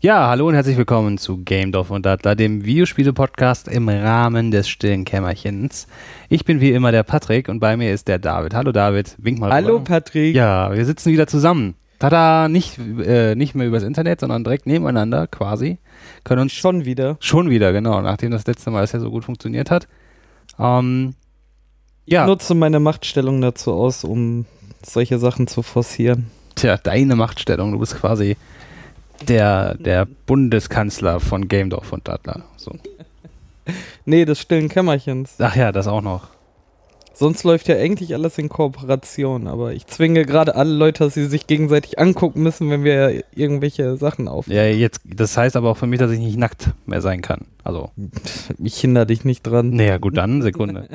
Ja, hallo und herzlich willkommen zu Game Dorf und Dattler, dem Videospiele-Podcast im Rahmen des stillen Kämmerchens. Ich bin wie immer der Patrick und bei mir ist der David. Hallo David, wink mal Hallo rüber. Patrick. Ja, wir sitzen wieder zusammen. Tada, nicht, äh, nicht mehr übers Internet, sondern direkt nebeneinander quasi. Können uns Schon wieder. schon wieder, genau, nachdem das letzte Mal es ja so gut funktioniert hat. Ähm, ja, Nutze meine Machtstellung dazu aus, um solche Sachen zu forcieren. tja, deine Machtstellung. Du bist quasi der, der Bundeskanzler von Game Dorf und Dattler. So. Nee, des stillen Kämmerchens. Ach ja, das auch noch. Sonst läuft ja eigentlich alles in Kooperation, aber ich zwinge gerade alle Leute, dass sie sich gegenseitig angucken müssen, wenn wir irgendwelche Sachen aufnehmen. Ja, jetzt, das heißt aber auch für mich, dass ich nicht nackt mehr sein kann. Also, Ich hindere dich nicht dran. naja, gut, dann, Sekunde.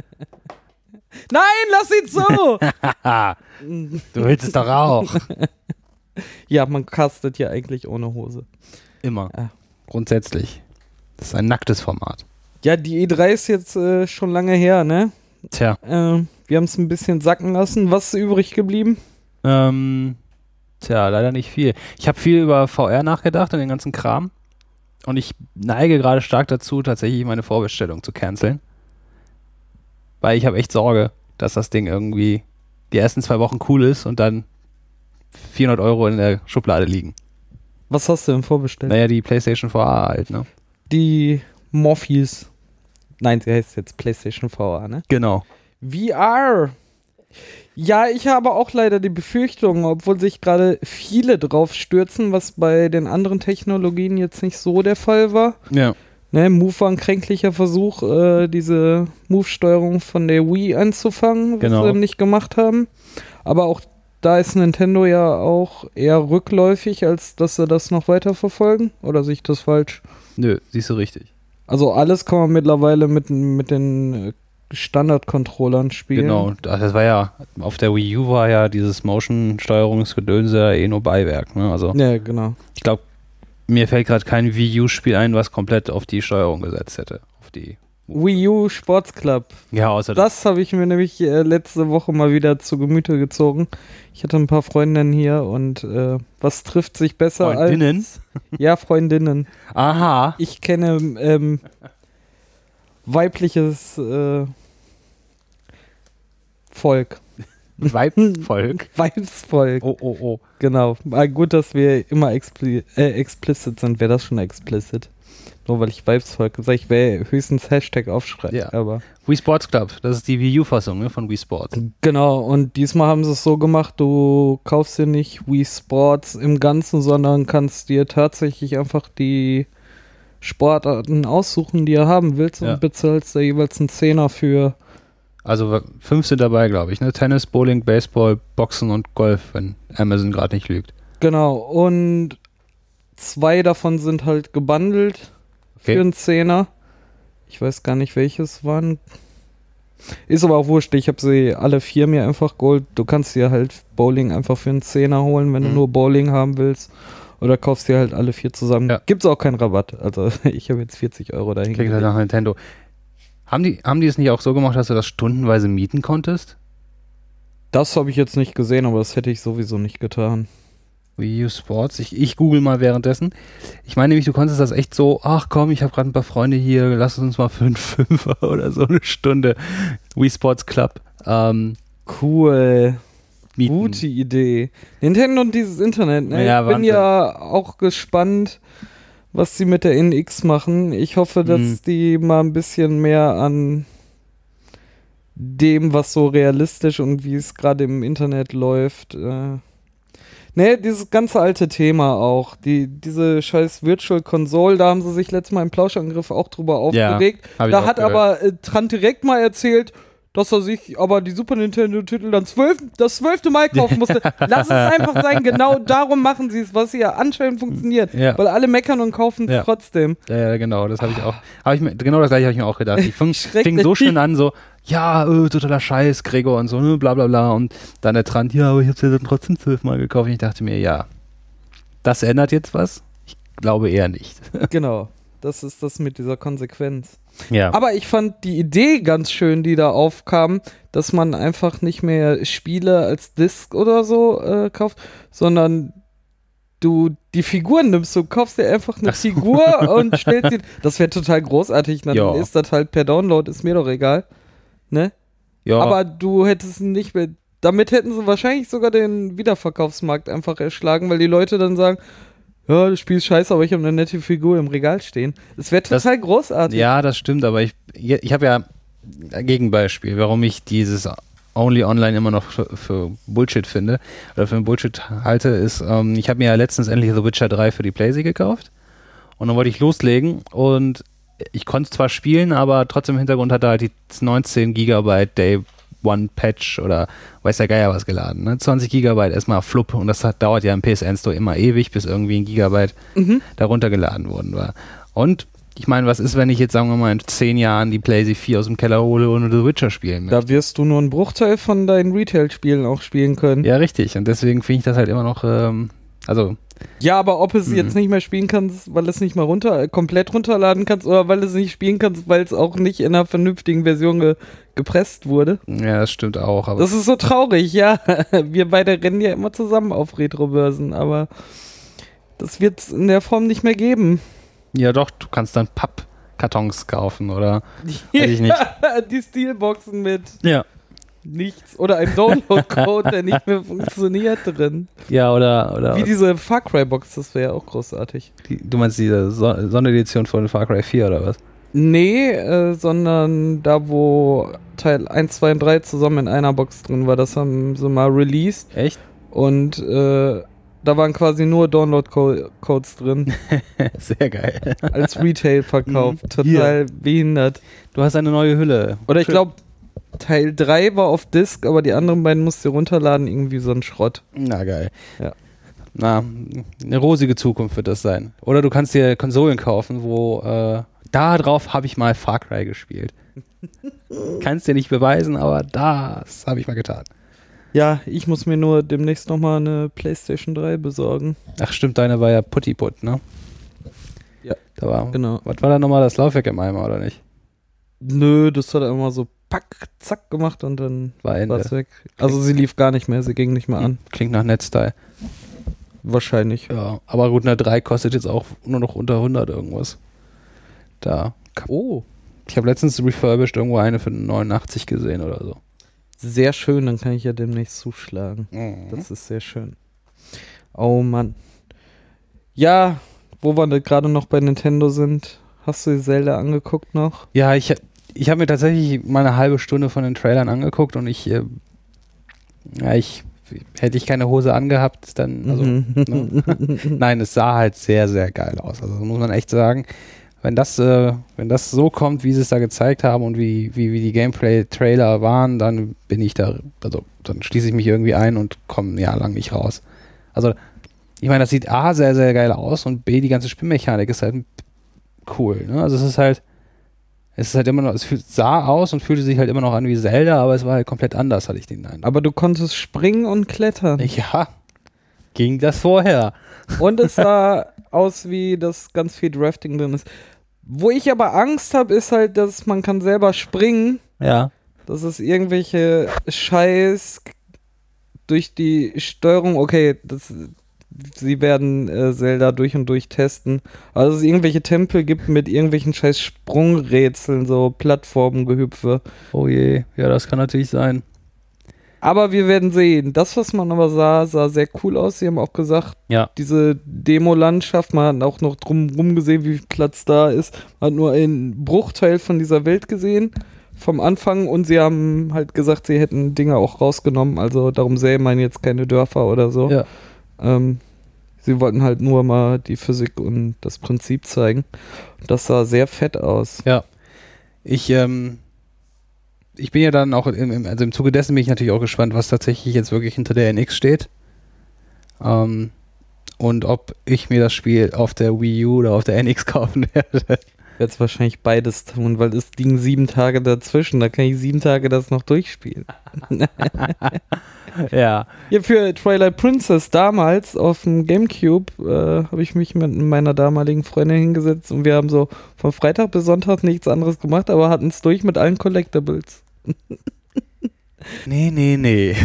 Nein, lass ihn so! Haha, du willst es doch auch. Ja, man castet ja eigentlich ohne Hose. Immer. Ah. Grundsätzlich. Das ist ein nacktes Format. Ja, die E3 ist jetzt äh, schon lange her, ne? Tja, Äh, wir haben es ein bisschen sacken lassen. Was ist übrig geblieben? ähm, tja, leider nicht viel. Ich habe viel über VR nachgedacht und den ganzen Kram. Und ich neige gerade stark dazu, tatsächlich meine Vorbestellung zu canceln. Weil ich habe echt Sorge, dass das Ding irgendwie die ersten zwei Wochen cool ist und dann 400 Euro in der Schublade liegen. Was hast du denn vorbestellt? Naja, die PlayStation VR halt, ne? Die Morpheus. Nein, sie heißt jetzt PlayStation VR, ne? Genau. VR. Ja, ich habe auch leider die Befürchtung, obwohl sich gerade viele drauf stürzen, was bei den anderen Technologien jetzt nicht so der Fall war. Ja. Ne, Move war ein kränklicher Versuch, äh, diese Move-Steuerung von der Wii anzufangen, was Genau. sie nicht gemacht haben. Aber auch da ist Nintendo ja auch eher rückläufig, als dass sie das noch weiter verfolgen. Oder sehe ich das falsch? Nö, siehst du richtig. Also alles kann man mittlerweile mit, mit den äh, Standard-Controllern spielen. Genau. Das war ja, auf der Wii U war ja dieses Motion-Steuerungsgedönse ja eh nur Beiwerk, ne? Also, Ja, genau. ich glaube, mir fällt gerade kein Wii U-Spiel ein, was komplett auf die Steuerung gesetzt hätte. Auf die. Wii U Sports Club. Ja, außer Das habe ich mir nämlich äh, letzte Woche mal wieder zu Gemüte gezogen. Ich hatte ein paar Freundinnen hier und äh, was trifft sich besser Freundinnen? als... Ja, Freundinnen. Aha. Ich kenne ähm, weibliches äh, Volk. Weibvolk. Weibsvolk. Oh, oh, oh. Genau. Gut, dass wir immer expli äh, explicit sind. Wäre das schon explicit? Nur weil ich Weibsvolk sage, ich wäre höchstens Hashtag aufschreiben. Ja. Aber Wii Sports Club, das ist die Wii U-Fassung ne, von Wii Sports. genau. Und diesmal haben sie es so gemacht, du kaufst dir nicht Wii Sports im Ganzen, sondern kannst dir tatsächlich einfach die Sportarten aussuchen, die du haben willst Ja. und bezahlst da jeweils einen Zehner für. Also fünf sind dabei, glaube ich. Ne? Tennis, Bowling, Baseball, Boxen und Golf, wenn Amazon gerade nicht lügt. Genau. Und zwei davon sind halt gebundelt Okay. für einen Zehner. Ich weiß gar nicht, welches waren. Ist aber auch wurscht. Ich habe sie alle vier mir einfach geholt. Du kannst dir halt Bowling einfach für einen Zehner holen, wenn Mhm. du nur Bowling haben willst. Oder kaufst dir halt alle vier zusammen. Ja. Gibt's auch keinen Rabatt. Also ich habe jetzt 40 Euro dahin. Klingt halt nach Nintendo. Haben die, haben die es nicht auch so gemacht, dass du das stundenweise mieten konntest? Das habe ich jetzt nicht gesehen, aber das hätte ich sowieso nicht getan. Wii U Sports. Ich, ich google mal währenddessen. Ich meine nämlich, du konntest das echt so, ach komm, ich habe gerade ein paar Freunde hier, lass uns mal für einen Fünfer oder so eine Stunde Wii Sports Club ähm, Cool. mieten. Gute Idee. Nintendo und dieses Internet, ne? Ja, ich bin Wahnsinn. ja auch gespannt, was sie mit der NX machen. Ich hoffe, dass Mhm. die mal ein bisschen mehr an dem, was so realistisch und wie es gerade im Internet läuft. Äh Ne, dieses ganze alte Thema auch. Die, diese scheiß Virtual Console, da haben sie sich letztes Mal im Plauschangriff auch drüber Ja, aufgeregt. Ich Da hat aber äh, Trant direkt mal erzählt, dass er sich aber die Super Nintendo-Titel dann zwölf, das zwölfte Mal kaufen musste. Lass es einfach sein, genau darum machen sie es, was ja anscheinend funktioniert. Ja. Weil alle meckern und kaufen es Ja. trotzdem. Ja, ja, genau, das habe ich auch. Hab ich mir, genau das gleiche habe ich mir auch gedacht. Ich fing, fing so schön an, so, ja, äh, totaler Scheiß, Gregor und so, ne, bla bla bla. Und dann der Trant, ja, aber ich habe es ja dann trotzdem zwölfmal gekauft. Und ich dachte mir, ja, das ändert jetzt was? Ich glaube eher nicht. genau. Das ist das mit dieser Konsequenz. Ja. Aber ich fand die Idee ganz schön, die da aufkam, dass man einfach nicht mehr Spiele als Disc oder so äh, kauft, sondern du die Figuren nimmst, du kaufst dir einfach eine so. Figur und stellst sie. Das wäre total großartig. Dann Ja. ist das halt per Download, ist mir doch egal. Ne? Ja, Aber du hättest nicht mehr. Damit hätten sie wahrscheinlich sogar den Wiederverkaufsmarkt einfach erschlagen, weil die Leute dann sagen, ja, das Spiel ist scheiße, aber ich habe eine nette Figur im Regal stehen. Das wäre Das- total großartig. ja, das stimmt, aber ich, ich habe ja ein Gegenbeispiel, warum ich dieses Only Online immer noch für, für Bullshit finde oder für Bullshit halte, ist, ähm, ich habe mir ja letztens endlich The Witcher 3 für die Playsee gekauft und dann wollte ich loslegen und ich konnte zwar spielen, aber trotzdem im Hintergrund hat er halt die 19 Gigabyte Day One Patch oder weiß der Geier was geladen. Ne? 20 Gigabyte erstmal flupp und das hat, dauert ja im PSN Store immer ewig, bis irgendwie ein Gigabyte Mhm. darunter geladen worden war. Und ich meine, was ist, wenn ich jetzt, sagen wir mal, in 10 Jahren die PlayStation 4 aus dem Keller hole und The Witcher spielen möchte? Da wirst du nur einen Bruchteil von deinen Retail-Spielen auch spielen können. Ja, richtig. Und deswegen finde ich das halt immer noch, ähm, also, Ja, aber ob es Mhm. jetzt nicht mehr spielen kannst, weil es nicht mal runter, komplett runterladen kannst oder weil es nicht spielen kannst, weil es auch nicht in einer vernünftigen Version ge gepresst wurde. ja, das stimmt auch. Aber Das ist so traurig, ja. Wir beide rennen ja immer zusammen auf Retrobörsen, aber das wird es in der Form nicht mehr geben. ja, doch, du kannst dann Pappkartons kaufen oder. Weiß ich nicht. Die Steelboxen mit Ja. Nichts oder ein Download-Code, der nicht mehr funktioniert drin. Ja, oder. oder Wie diese Far Cry-Box, das wäre ja auch großartig. die, du meinst diese Son Sonderedition von Far Cry 4 oder was? Nee, äh, sondern da, wo Teil 1, 2 und 3 zusammen in einer Box drin war, das haben sie mal released Echt? und äh, da waren quasi nur Download-Codes drin, Sehr geil. als Retail verkauft. Total behindert. Du hast eine neue Hülle. Oder ich glaube, Teil 3 war auf Disk, aber die anderen beiden musst du runterladen, irgendwie so ein Schrott. Na geil. Ja. Na, eine rosige Zukunft wird das sein. Oder du kannst dir Konsolen kaufen, wo äh, da drauf habe ich mal Far Cry gespielt. kannst dir nicht beweisen, aber das habe ich mal getan. Ja, ich muss mir nur demnächst nochmal eine PlayStation 3 besorgen. Ach stimmt, deine war ja Puttiputt, ne? Ja. Da war, Genau. was war da nochmal das Laufwerk im Eimer, oder nicht? Nö, das hat einmal so pack, zack gemacht und dann War es weg. Also sie lief gar nicht mehr, sie ging nicht mehr an. Klingt nach Netzteil. Wahrscheinlich. Ja, aber gut, eine 3 kostet jetzt auch nur noch unter 100 irgendwas. Da. Oh. Ich habe letztens refurbished irgendwo eine für 89 gesehen oder so. Sehr schön, dann kann ich ja demnächst zuschlagen. Das ist sehr schön. Oh Mann. Ja, wo wir gerade noch bei Nintendo sind, hast du die Zelda angeguckt noch? Ja, ich, ich habe mir tatsächlich mal eine halbe Stunde von den Trailern angeguckt und ich, äh, ja, ich, hätte ich keine Hose angehabt, dann, also, ne? nein, es sah halt sehr, sehr geil aus. Also muss man echt sagen, wenn das, äh, wenn das so kommt, wie sie es da gezeigt haben und wie, wie, wie die Gameplay-Trailer waren, dann bin ich da, also dann schließe ich mich irgendwie ein und komme ein Jahr lang nicht raus. Also, ich meine, das sieht A sehr, sehr geil aus und B, die ganze Spielmechanik ist halt cool. Ne? Also es ist halt, es ist halt immer noch, es sah aus und fühlte sich halt immer noch an wie Zelda, aber es war halt komplett anders, hatte ich den Eindruck. Aber du konntest springen und klettern. Ja, ging das vorher. Und es sah aus wie, dass ganz viel Drafting drin ist. Wo ich aber Angst habe, ist halt, dass man kann selber springen. Ja. dass es irgendwelche Scheiß durch die Steuerung, okay, das, sie werden äh, Zelda durch und durch testen, dass es irgendwelche Tempel gibt mit irgendwelchen scheiß Sprungrätseln, so Plattformengehüpfe. Oh je, ja, das kann natürlich sein. Aber wir werden sehen. Das, was man aber sah, sah sehr cool aus. Sie haben auch gesagt, Ja. diese Demo-Landschaft, man hat auch noch drumherum gesehen, wie viel Platz da ist. Man hat nur einen Bruchteil von dieser Welt gesehen vom Anfang und sie haben halt gesagt, sie hätten Dinge auch rausgenommen. Also darum sähe man jetzt keine Dörfer oder so. Ja. Ähm, sie wollten halt nur mal die Physik und das Prinzip zeigen. Das sah sehr fett aus. Ja. Ich, ähm, ich bin ja dann auch, im, also im Zuge dessen bin ich natürlich auch gespannt, was tatsächlich jetzt wirklich hinter der NX steht. Ähm, und ob ich mir das Spiel auf der Wii U oder auf der NX kaufen werde. Ich werde es wahrscheinlich beides tun, weil es liegen sieben Tage dazwischen. Da kann ich sieben Tage das noch durchspielen. ja. Ja, für Twilight Princess damals auf dem Gamecube äh, habe ich mich mit meiner damaligen Freundin hingesetzt und wir haben so von Freitag bis Sonntag nichts anderes gemacht, aber hatten es durch mit allen Collectibles. Nee, nee, nee.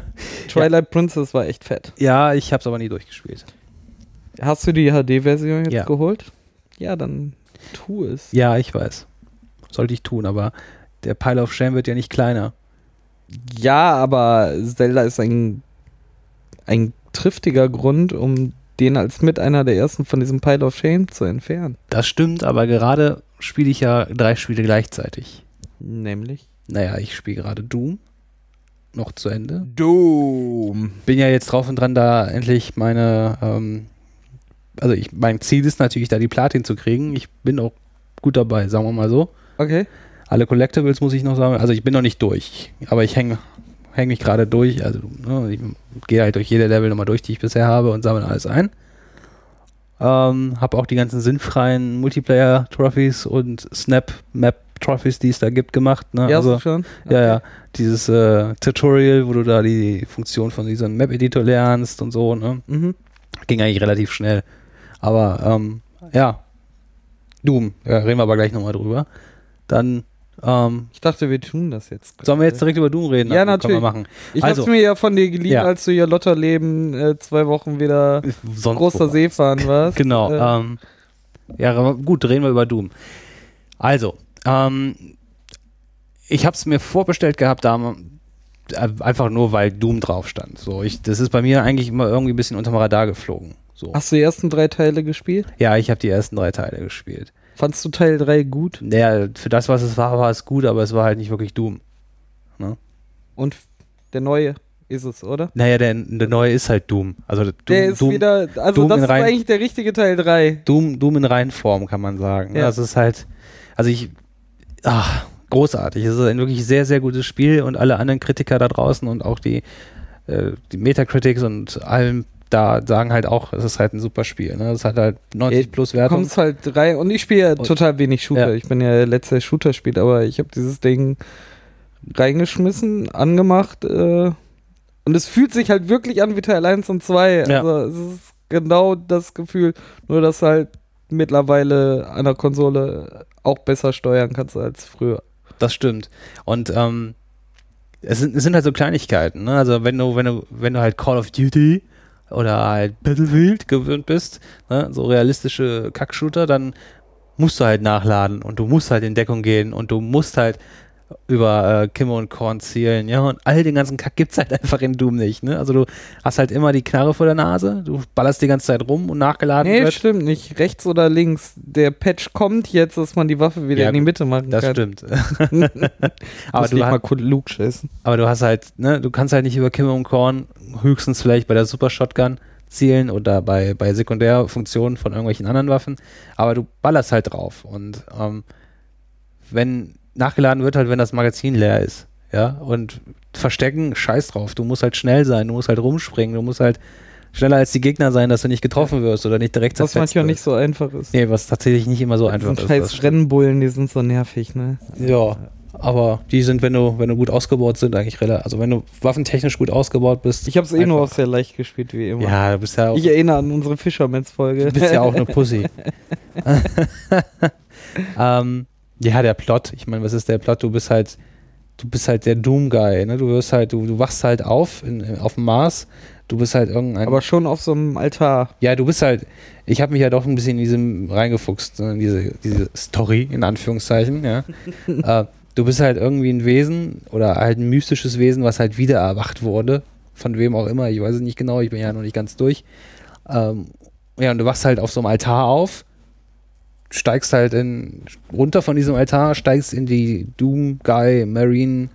Twilight Princess war echt fett. ja, ich habe es aber nie durchgespielt. Hast du die HD-Version jetzt Ja. geholt? Ja, dann tu es. Ja, ich weiß. Sollte ich tun, aber der Pile of Shame wird ja nicht kleiner. Ja, aber Zelda ist ein, ein triftiger Grund, um den als mit einer der ersten von diesem Pile of Shame zu entfernen. Das stimmt, aber gerade spiele ich ja drei Spiele gleichzeitig. Nämlich Naja, ich spiele gerade Doom noch zu Ende. Doom. Bin ja jetzt drauf und dran, da endlich meine, ähm, also ich, mein Ziel ist natürlich, da die Platin zu kriegen. Ich bin auch gut dabei, sagen wir mal so. Okay. Alle Collectibles muss ich noch sammeln. Also ich bin noch nicht durch, aber ich hänge häng mich gerade durch. Also ne, ich gehe halt durch jede Level nochmal durch, die ich bisher habe und sammle alles ein. Ähm, habe auch die ganzen sinnfreien Multiplayer-Trophies und Snap-Map-Trophies, die es da gibt, gemacht. Ne? Ja, also, so schon. ja, ja. Dieses äh, Tutorial, wo du da die Funktion von diesem Map-Editor lernst und so, ne? Mhm. Ging eigentlich relativ schnell. Aber ähm, ja, Doom, ja, reden wir aber gleich nochmal drüber. Dann ähm, Ich dachte, wir tun das jetzt. sollen wir jetzt direkt über Doom reden? Ja, Können natürlich. wir machen. Ich Also- hab's mir ja von dir geliehen, Ja. als du ja Lotterleben äh, zwei Wochen wieder Sonst großer. Seefahren warst. Genau. Äh, Ähm, ja, aber gut, reden wir über Doom. Also, ähm, ich habe es mir vorbestellt gehabt, da äh, einfach nur, weil Doom drauf stand. So, ich, das ist bei mir eigentlich immer irgendwie ein bisschen unterm Radar geflogen. So. Hast du die ersten drei Teile gespielt? Ja, ich habe die ersten drei Teile gespielt. Fandst du Teil 3 gut? Naja, für das, was es war, war es gut, aber es war halt nicht wirklich Doom. Und f- der neue ist es, oder? Naja, der, der neue ist halt Doom. Also Doom, der ist Doom, wieder, also Doom das ist rein- eigentlich der richtige Teil 3. Doom, Doom in Reihenform, kann man sagen. Ja. Das ist halt, also ich, ach, großartig. Es ist ein wirklich sehr, sehr gutes Spiel und alle anderen Kritiker da draußen und auch die, äh, die Metacritics und allem da sagen halt auch, es ist halt ein super Spiel. Ne? Es hat halt 90 Ja, plus Wertung. kommst halt rein und ich spiele ja total wenig Shooter. Ja. Ich bin ja der letzte Shooter spielt, aber ich habe dieses Ding reingeschmissen, angemacht äh, und es fühlt sich halt wirklich an wie Teil 1 und 2. Ja. Also es ist genau das Gefühl, nur dass halt mittlerweile an der Konsole auch besser steuern kannst als früher. Das stimmt. Und ähm, es, sind, es sind halt so Kleinigkeiten. Ne? Also wenn du, wenn du, wenn du halt Call of Duty oder halt Battlefield gewöhnt bist, ne? so realistische Kackshooter, dann musst du halt nachladen und du musst halt in Deckung gehen und du musst halt über äh, Kimme und Korn zielen, ja, und all den ganzen Kack gibt's halt einfach in Doom nicht, ne? Also du hast halt immer die Knarre vor der Nase, du ballerst die ganze Zeit rum und nachgeladen Nee, wird. stimmt nicht. Rechts oder links. Der Patch kommt jetzt, dass man die Waffe wieder Ja, in die Mitte machen Das kann. stimmt. aber du nicht ha- mal kurz Luke schießen. aber du hast halt, ne, du kannst halt nicht über Kimme und Korn höchstens vielleicht bei der Super Shotgun zielen oder bei, bei Sekundärfunktionen von irgendwelchen anderen Waffen, aber du ballerst halt drauf und ähm, wenn nachgeladen wird halt, wenn das Magazin leer ist, ja, und verstecken, scheiß drauf, du musst halt schnell sein, du musst halt rumspringen, du musst halt schneller als die Gegner sein, dass du nicht getroffen wirst oder nicht direkt Was zerfetzt manchmal nicht wirst. so einfach ist. Nee, was tatsächlich nicht immer so einfach Einfach ist. scheiß das. Rennbullen, die sind so nervig, ne? Ja, aber die sind, wenn du, wenn du gut ausgebaut sind, eigentlich relativ, also wenn du waffentechnisch gut ausgebaut bist. Ich habe es eh nur auf sehr leicht gespielt, wie immer. Ja, du bist ja auch, Ich erinnere an unsere Fishermans-Folge. du bist ja auch eine Pussy. ähm, ja, der Plot. Ich meine, was ist der Plot? Du bist halt, du bist halt der Doom-Guy, ne? Du wirst halt, du, du wachst halt auf in, auf dem Mars. Du bist halt irgendein. Aber schon auf so einem Altar. ja, du bist halt. Ich habe mich ja doch ein bisschen in diesem reingefuchst, ne, in diese, diese Story, in Anführungszeichen, ja. äh, du bist halt irgendwie ein Wesen oder halt ein mystisches Wesen, was halt wieder erwacht wurde. Von wem auch immer, ich weiß es nicht genau, ich bin ja noch nicht ganz durch. Ähm, ja, und du wachst halt auf so einem Altar auf, steigst halt in, runter von diesem Altar, steigst in die Doom Guy Marine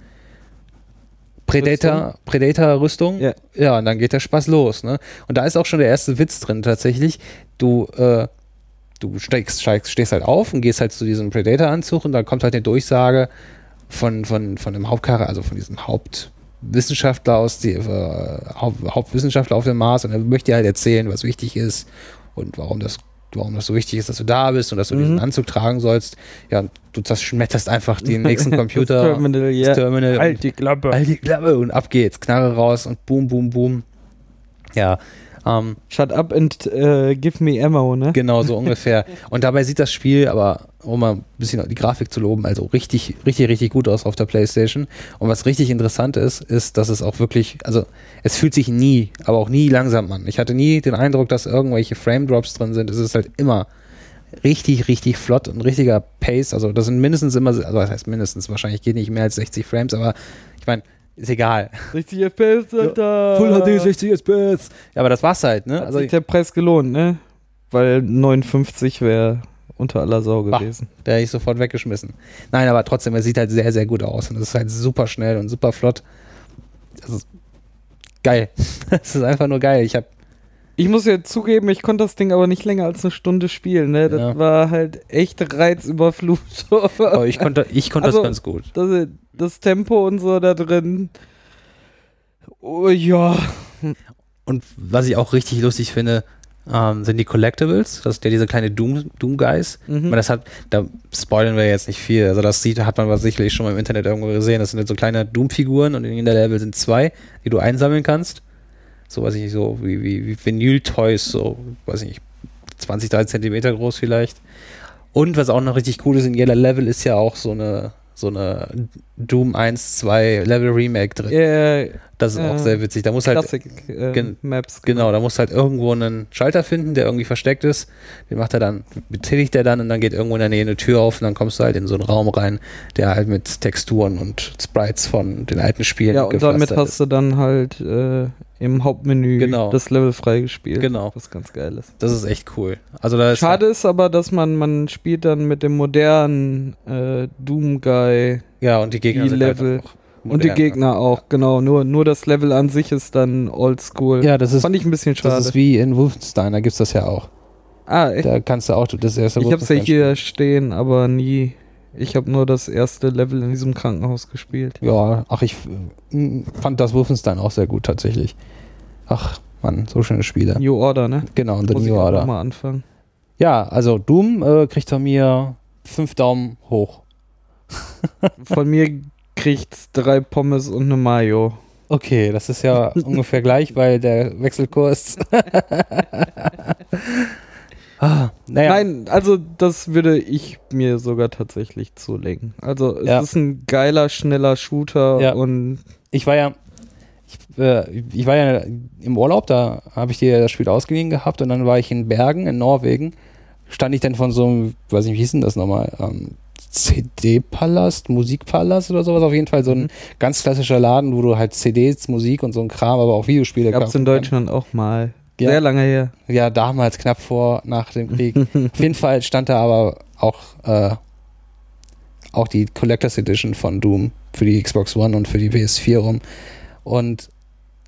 Predator, Predator Rüstung. Ja. ja, und dann geht der Spaß los, ne? Und da ist auch schon der erste Witz drin tatsächlich. Du, äh, du steigst, steigst, stehst halt auf und gehst halt zu diesem Predator-Anzug und dann kommt halt eine Durchsage von, von, von dem Hauptcharakter, also von diesem Hauptwissenschaftler aus die, äh, Haupt, Hauptwissenschaftler auf dem Mars und er möchte dir halt erzählen, was wichtig ist und warum das warum das so wichtig ist, dass du da bist und dass du Mhm. diesen Anzug tragen sollst. Ja, du zerschmetterst einfach den nächsten Computer, Das Terminal, ja. das Terminal Halt die Klappe. Halt die Klappe und ab geht's. Knarre raus und boom, boom, boom. Ja, Ähm, Shut up and äh, give me ammo, ne? Genau, so ungefähr. Und dabei sieht das Spiel aber, um mal ein bisschen die Grafik zu loben, also richtig, richtig, richtig gut aus auf der Playstation. Und was richtig interessant ist, ist, dass es auch wirklich, also es fühlt sich nie, aber auch nie langsam an. Ich hatte nie den Eindruck, dass irgendwelche Frame Drops drin sind. Es ist halt immer richtig, richtig flott und richtiger Pace. Also das sind mindestens immer, also was heißt mindestens, wahrscheinlich geht nicht mehr als 60 Frames, aber ich meine, ist egal. 60 FPS, Alter. Full HD 60 FPS. Ja, aber das war's halt, ne? Hat Also sich der Preis gelohnt, ne? Weil 59 wäre unter aller Sau Bah. gewesen. Der hätte ich sofort weggeschmissen. Nein, aber trotzdem, er sieht halt sehr, sehr gut aus. Und es ist halt super schnell und super flott. Das ist geil. Es ist einfach nur geil. Ich habe Ich muss ja zugeben, ich konnte das Ding aber nicht länger als eine Stunde spielen, ne? Das Ja. war halt echt Reizüberflutung. aber ich konnte, ich konnte Also- das ganz gut. das, das Tempo und so da drin. Oh ja. Und was ich auch richtig lustig finde, ähm, sind die Collectibles. Das ist ja diese kleine Doom, Doom Guys. Mhm. Aber das hat, da spoilern wir jetzt nicht viel. Also das sieht, hat man was sicherlich schon mal im Internet irgendwo gesehen. Das sind halt so kleine Doom-Figuren und in der Level sind zwei, die du einsammeln kannst. So weiß ich nicht, so wie, wie, wie Vinyl-Toys, so, weiß ich nicht, 20, 30 Zentimeter groß vielleicht. Und was auch noch richtig cool ist, in jeder Level ist ja auch so eine, so eine Doom 1, 2 Level Remake drin. Ja, Das ist auch äh, sehr witzig. Da muss halt Klassik äh, gen- Maps. Genau, da musst du halt irgendwo einen Schalter finden, der irgendwie versteckt ist. Den macht er dann, betätigt er dann und dann geht irgendwo in der Nähe eine Tür auf und dann kommst du halt in so einen Raum rein, der halt mit Texturen und Sprites von den alten Spielen Ja, und damit hast du dann halt äh, im Hauptmenü Genau. das Level freigespielt. Genau. Was ganz geil ist. Das ist echt cool. Also da ist Schade ist aber, dass man, man spielt dann mit dem modernen äh, Doom Guy ja und die Gegner die sind Level. halt auch und die modern. Gegner auch, genau. Nur, nur das Level an sich ist dann oldschool. Ja, das ist, Fand ich ein bisschen schade. das ist wie in Wolfenstein, da gibt's das ja auch. ah, echt? Da kannst du auch das erste Ich hab's ja Wolfenstein hier stehen, aber nie. Ich habe nur das erste Level in diesem Krankenhaus gespielt. Ja, ach, ich äh, fand das Wolfenstein auch sehr gut tatsächlich. Ach, Mann, so schöne Spiele. New Order, ne? Genau, und The Muss ich New auch Order. mal anfangen. Ja, also Doom äh, kriegt von mir fünf Daumen hoch. Von mir kriegt's drei Pommes und eine Mayo. Okay, das ist ja ungefähr gleich, weil der Wechselkurs. ah, naja. Nein, also das würde ich mir sogar tatsächlich zulegen. Also es Ja. ist ein geiler, schneller Shooter Ja. und Ich war ja, ich, äh, ich war ja im Urlaub, da habe ich dir das Spiel ausgeliehen gehabt und dann war ich in Bergen in Norwegen. Stand ich dann von so einem, weiß nicht, wie hieß denn das nochmal? Ähm, CD-Palast, Musikpalast oder sowas. Auf jeden Fall so ein Mhm. ganz klassischer Laden, wo du halt CDs, Musik und so ein Kram, aber auch Videospiele gab's kaufen in. Deutschland auch mal. Ja. Sehr lange her. Ja, damals, knapp vor, nach dem Krieg. Auf jeden Fall stand da aber auch, äh, auch die Collectors Edition von Doom für die Xbox One und für die PS4 rum. Und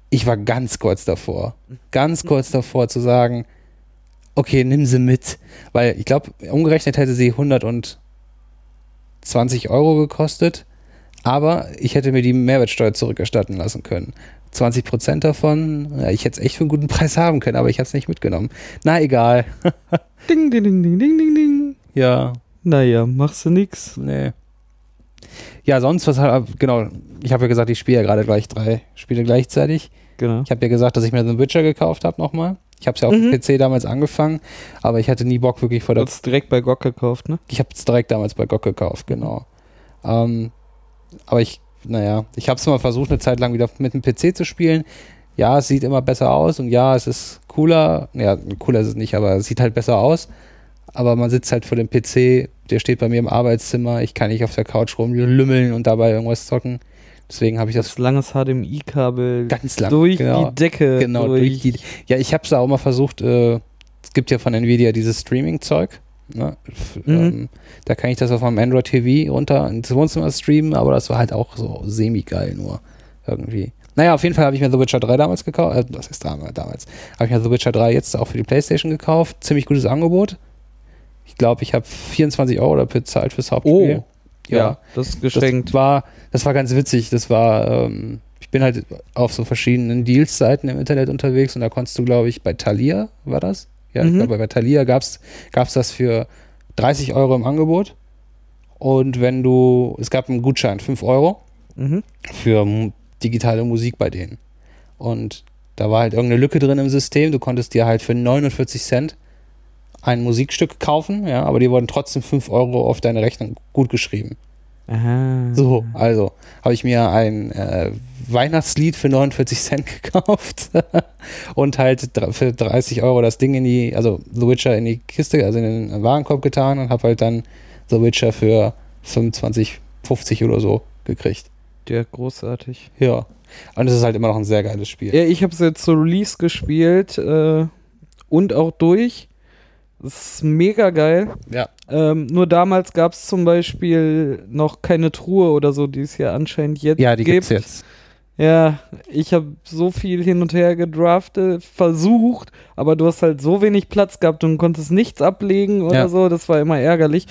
ich war ganz kurz davor, ganz kurz davor zu sagen, okay, nimm sie mit. Weil ich glaube, umgerechnet hätte sie 120 Euro gekostet, aber ich hätte mir die Mehrwertsteuer zurückerstatten lassen können. 20 Prozent davon, ja, ich hätte es echt für einen guten Preis haben können, aber ich habe es nicht mitgenommen. Na egal. Ding, ding, ding, ding, ding, ding, ding. Ja, Naja, machst du nix. nee. Ja, sonst was halt, genau, ich habe ja gesagt, ich spiele ja gerade gleich drei Spiele gleichzeitig. Genau. Ich habe ja gesagt, dass ich mir The Witcher gekauft habe nochmal. Ich habe es ja auf Mhm. dem PC damals angefangen, aber ich hatte nie Bock wirklich vor Du der hast direkt bei GOG gekauft, ne? Ich habe es direkt damals bei GOG gekauft, genau. Ähm, aber ich, naja, ich habe es mal versucht, eine Zeit lang wieder mit dem PC zu spielen. Ja, es sieht immer besser aus und ja, es ist cooler. Ja, cooler ist es nicht, aber es sieht halt besser aus. Aber man sitzt halt vor dem PC, der steht bei mir im Arbeitszimmer. Ich kann nicht auf der Couch rumlümmeln und dabei irgendwas zocken. Deswegen habe ich das Das langes HDMI-Kabel ganz lang durch genau. die Decke. Genau, durch die. Ja, ich habe es auch mal versucht. Äh, es gibt ja von Nvidia dieses Streaming-Zeug. Ne? Mhm. Ähm, da kann ich das auf meinem Android TV runter ins Wohnzimmer streamen, aber das war halt auch so semi-geil nur irgendwie. Naja, auf jeden Fall habe ich mir The Witcher 3 damals gekauft. Äh, was ist damals? damals habe ich mir The Witcher 3 jetzt auch für die Playstation gekauft. Ziemlich gutes Angebot. Ich glaube, ich habe 24 Euro bezahlt fürs Hauptspiel. Oh, ja, das ist geschenkt. Das war, das war ganz witzig. Das war, ähm, ich bin halt auf so verschiedenen Deals-Seiten im Internet unterwegs und da konntest du, glaube ich, bei Thalia, war das? Ja, ich Mhm. glaube, bei Thalia gab es das für 30 Euro im Angebot. Und wenn du, es gab einen Gutschein, 5 Euro mhm. für digitale Musik bei denen. Und Da war halt irgendeine Lücke drin im System. Du konntest dir halt für 49 Cent ein Musikstück kaufen, ja, aber die wurden trotzdem 5 Euro auf deine Rechnung gut geschrieben. Aha. So, also habe ich mir ein äh, Weihnachtslied für 49 Cent gekauft und halt für 30 Euro das Ding in die, also The Witcher in die Kiste, also in den Warenkorb getan und habe halt dann The Witcher für 25, 50 oder so gekriegt. Der großartig. Ja. Und es ist halt immer noch ein sehr geiles Spiel. Ja, ich habe es jetzt zur Release gespielt äh, und auch durch. Das ist mega geil. Ja. Ähm, nur damals gab es zum Beispiel noch keine Truhe oder so, die es ja anscheinend jetzt Ja, die gibt. gibt's jetzt. Ja, ich habe so viel hin und her gedraftet, versucht, aber du hast halt so wenig Platz gehabt und konntest nichts ablegen oder Ja. so. Das war immer ärgerlich.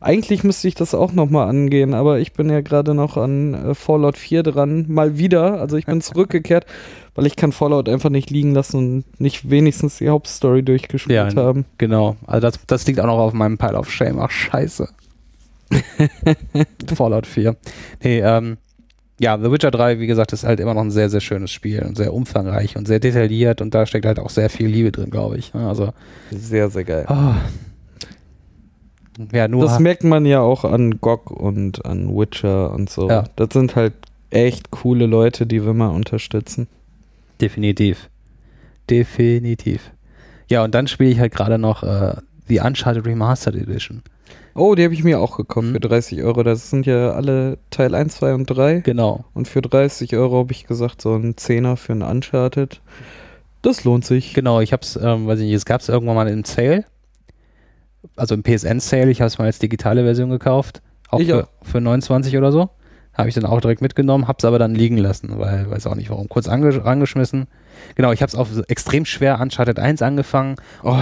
Eigentlich müsste ich das auch nochmal angehen, aber ich bin ja gerade noch an äh, Fallout 4 dran. Mal wieder. Also ich bin zurückgekehrt, weil ich kann Fallout einfach nicht liegen lassen und nicht wenigstens die Hauptstory durchgespielt Ja, haben. Genau. Also das, das liegt auch noch auf meinem Pile of Shame. Ach, scheiße. Fallout 4. Nee, ähm, ja, The Witcher 3, wie gesagt, ist halt immer noch ein sehr, sehr schönes Spiel und sehr umfangreich und sehr detailliert und da steckt halt auch sehr viel Liebe drin, glaube ich. Also, Sehr, sehr geil. oh. Ja, nur. Das merkt man ja auch an GOG und an Witcher und so. Ja. Das sind halt echt coole Leute, die wir mal unterstützen. Definitiv. Definitiv. Ja, und dann spiele ich halt gerade noch äh, The Uncharted Remastered Edition. Oh, die habe ich mir auch gekauft Mhm. für 30 Euro. Das sind ja alle Teil 1, 2 und 3. Genau. Und für 30 Euro habe ich gesagt, so ein Zehner für ein Uncharted. Das lohnt sich. Genau, ich hab's, ähm, weiß ich nicht, es gab es irgendwann mal im Sale. Also im PSN-Sale, ich habe es mal als digitale Version gekauft. Auch Ich für, auch. für 29 oder so. Habe ich dann auch direkt mitgenommen, hab's aber dann liegen lassen, weil weiß auch nicht warum. Kurz ange angeschmissen. Genau, ich habe es auf extrem schwer Uncharted 1 angefangen, Oh,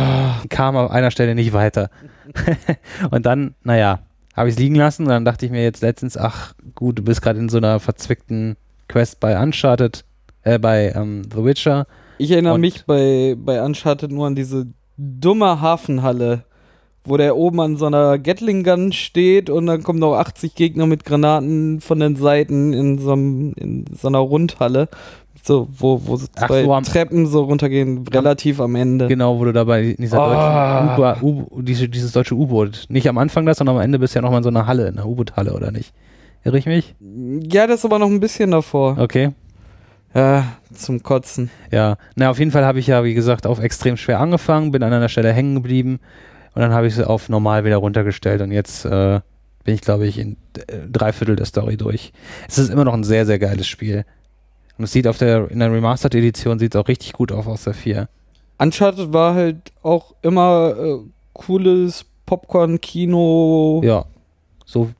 kam auf einer Stelle nicht weiter. und dann, naja, habe ich es liegen lassen und dann dachte ich mir jetzt letztens, ach gut, du bist gerade in so einer verzwickten Quest bei Uncharted, äh, bei ähm, The Witcher. ich erinnere Und- mich bei, bei Uncharted nur an diese dumme Hafenhalle, wo der oben an so einer Gatling Gun steht und dann kommen noch 80 Gegner mit Granaten von den Seiten in so, einem, in so einer Rundhalle. So, wo, wo so zwei so, am- Treppen so runtergehen, relativ am Ende. Genau, wo du dabei in dieser Ah. deutschen U U diese, dieses deutsche U-Boot, nicht am Anfang das, sondern am Ende bist du ja nochmal in so einer Halle, in einer U-Boot-Halle, oder nicht? Irre ich mich? Ja, das ist aber noch ein bisschen davor. Okay. Ja, zum Kotzen. Ja, na auf jeden Fall habe ich ja, wie gesagt, auf extrem schwer angefangen, bin an einer Stelle hängen geblieben und dann habe ich sie auf normal wieder runtergestellt und jetzt äh, bin ich, glaube ich, in äh, drei Viertel der Story durch. Es ist immer noch ein sehr, sehr geiles Spiel. Und es sieht auf der, in der Remastered-Edition sieht es auch richtig gut aus aus der 4. Uncharted war halt auch immer äh, cooles Popcorn-Kino-Spiel, Ja. So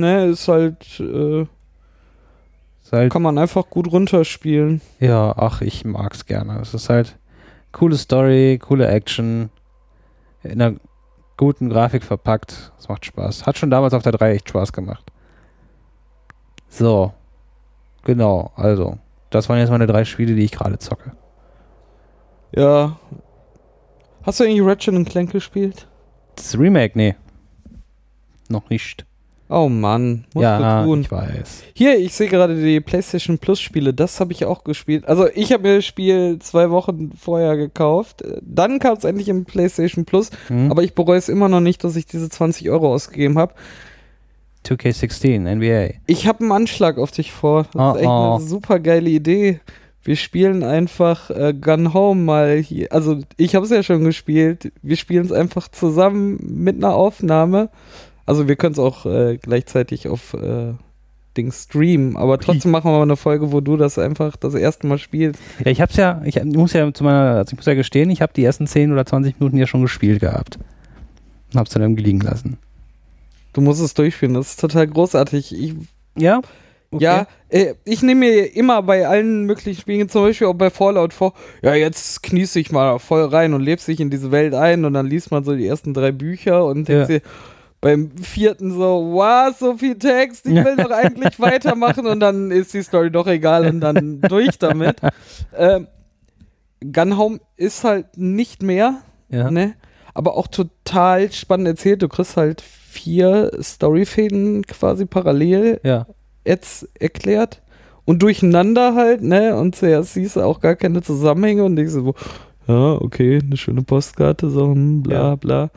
ne? Ist halt, äh, ist halt kann man einfach gut runterspielen. Ja, ach, ich mag's gerne. Es ist halt coole Story, coole Action, in einer guten Grafik verpackt. Es macht Spaß. Hat schon damals auf der 3 echt Spaß gemacht. So. Genau, also. Das waren jetzt meine drei Spiele, die ich gerade zocke. Ja. Hast du eigentlich Ratchet Clank gespielt? Das Remake, nee. Noch nicht. Oh Mann, musst ja, du tun. ich weiß. Hier, ich sehe gerade die PlayStation Plus Spiele, das habe ich auch gespielt. Also ich habe mir das Spiel zwei Wochen vorher gekauft. Dann kam es endlich im PlayStation Plus, Hm? aber ich bereue es immer noch nicht, dass ich diese 20 Euro ausgegeben habe. 2K16, NBA. Ich habe einen Anschlag auf dich vor. Das Oh, ist echt oh. eine super geile Idee. Wir spielen einfach äh, Gun Home mal hier. Also ich habe es ja schon gespielt. Wir spielen es einfach zusammen mit einer Aufnahme. Also wir können es auch äh, gleichzeitig auf äh, Ding streamen, aber trotzdem machen wir mal eine Folge, wo du das einfach das erste Mal spielst. Ja, ich hab's ja, ich muss ja zu meiner, also ich muss ja gestehen, ich habe die ersten 10 oder 20 Minuten ja schon gespielt gehabt. Und hab's dann irgendwie liegen lassen. Du musst es durchführen, das ist total großartig. Ich, Ja? Ja, äh, ich nehme mir immer bei allen möglichen Spielen, zum Beispiel auch bei Fallout vor, ja, jetzt kniest dich mal voll rein und lebst dich in diese Welt ein und dann liest man so die ersten drei Bücher und Ja. denkst dir beim vierten so, wow, so viel Text, ich will doch eigentlich weitermachen und dann ist die Story doch egal und dann durch damit. Ähm, Gun Home ist halt nicht mehr, Ja. ne? Aber auch total spannend erzählt. Du kriegst halt vier Storyfäden quasi parallel Ja. jetzt erklärt und durcheinander halt, ne? Und zuerst siehst du auch gar keine Zusammenhänge und denkst so, ja, okay, eine schöne Postkarte, so, hm, bla, Ja. bla.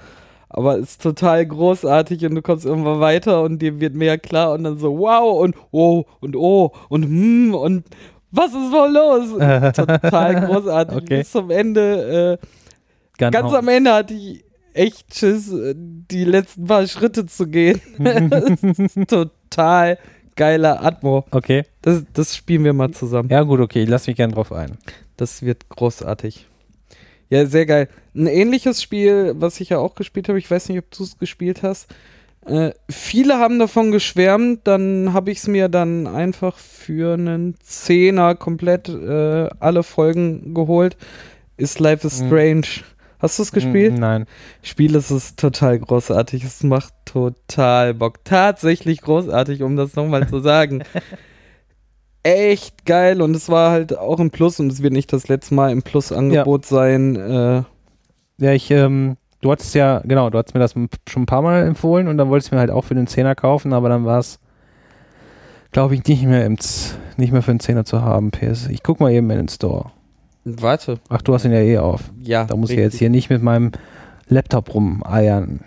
Aber es ist total großartig und du kommst irgendwann weiter und dir wird mehr klar und dann so, wow und oh und oh und hm und was ist wohl los? total großartig. Okay. Bis zum Ende, äh, ganz am Ende hatte ich echt Schiss, äh, die letzten paar Schritte zu gehen. das ist total geiler Atmo. Okay. Das, das spielen wir mal zusammen. Ja, gut, okay, ich lass mich gern drauf ein. Das wird großartig. Ja, sehr geil. Ein ähnliches Spiel, was ich ja auch gespielt habe, ich weiß nicht, ob du es gespielt hast. Äh, viele haben davon geschwärmt, dann habe ich es mir dann einfach für einen Zehner komplett äh, alle Folgen geholt. Ist Life is Mhm. Strange. Hast du es gespielt? Nein. Spiel es ist total großartig. Es macht total Bock. Tatsächlich großartig, um das nochmal zu sagen. Echt geil und es war halt auch im Plus und es wird nicht das letzte Mal im Plus-Angebot sein. Äh, Ja, ich, ähm, du hattest ja, genau, du hattest mir das schon ein paar Mal empfohlen und dann wolltest du mir halt auch für den Zehner kaufen, aber dann war es, glaube ich, nicht mehr im Z nicht mehr für den Zehner zu haben, PS. Ich guck mal eben in den Store. warte. Ach, du hast ihn ja eh auf. Ja. Da muss ich richtig. jetzt hier nicht mit meinem Laptop rumeiern.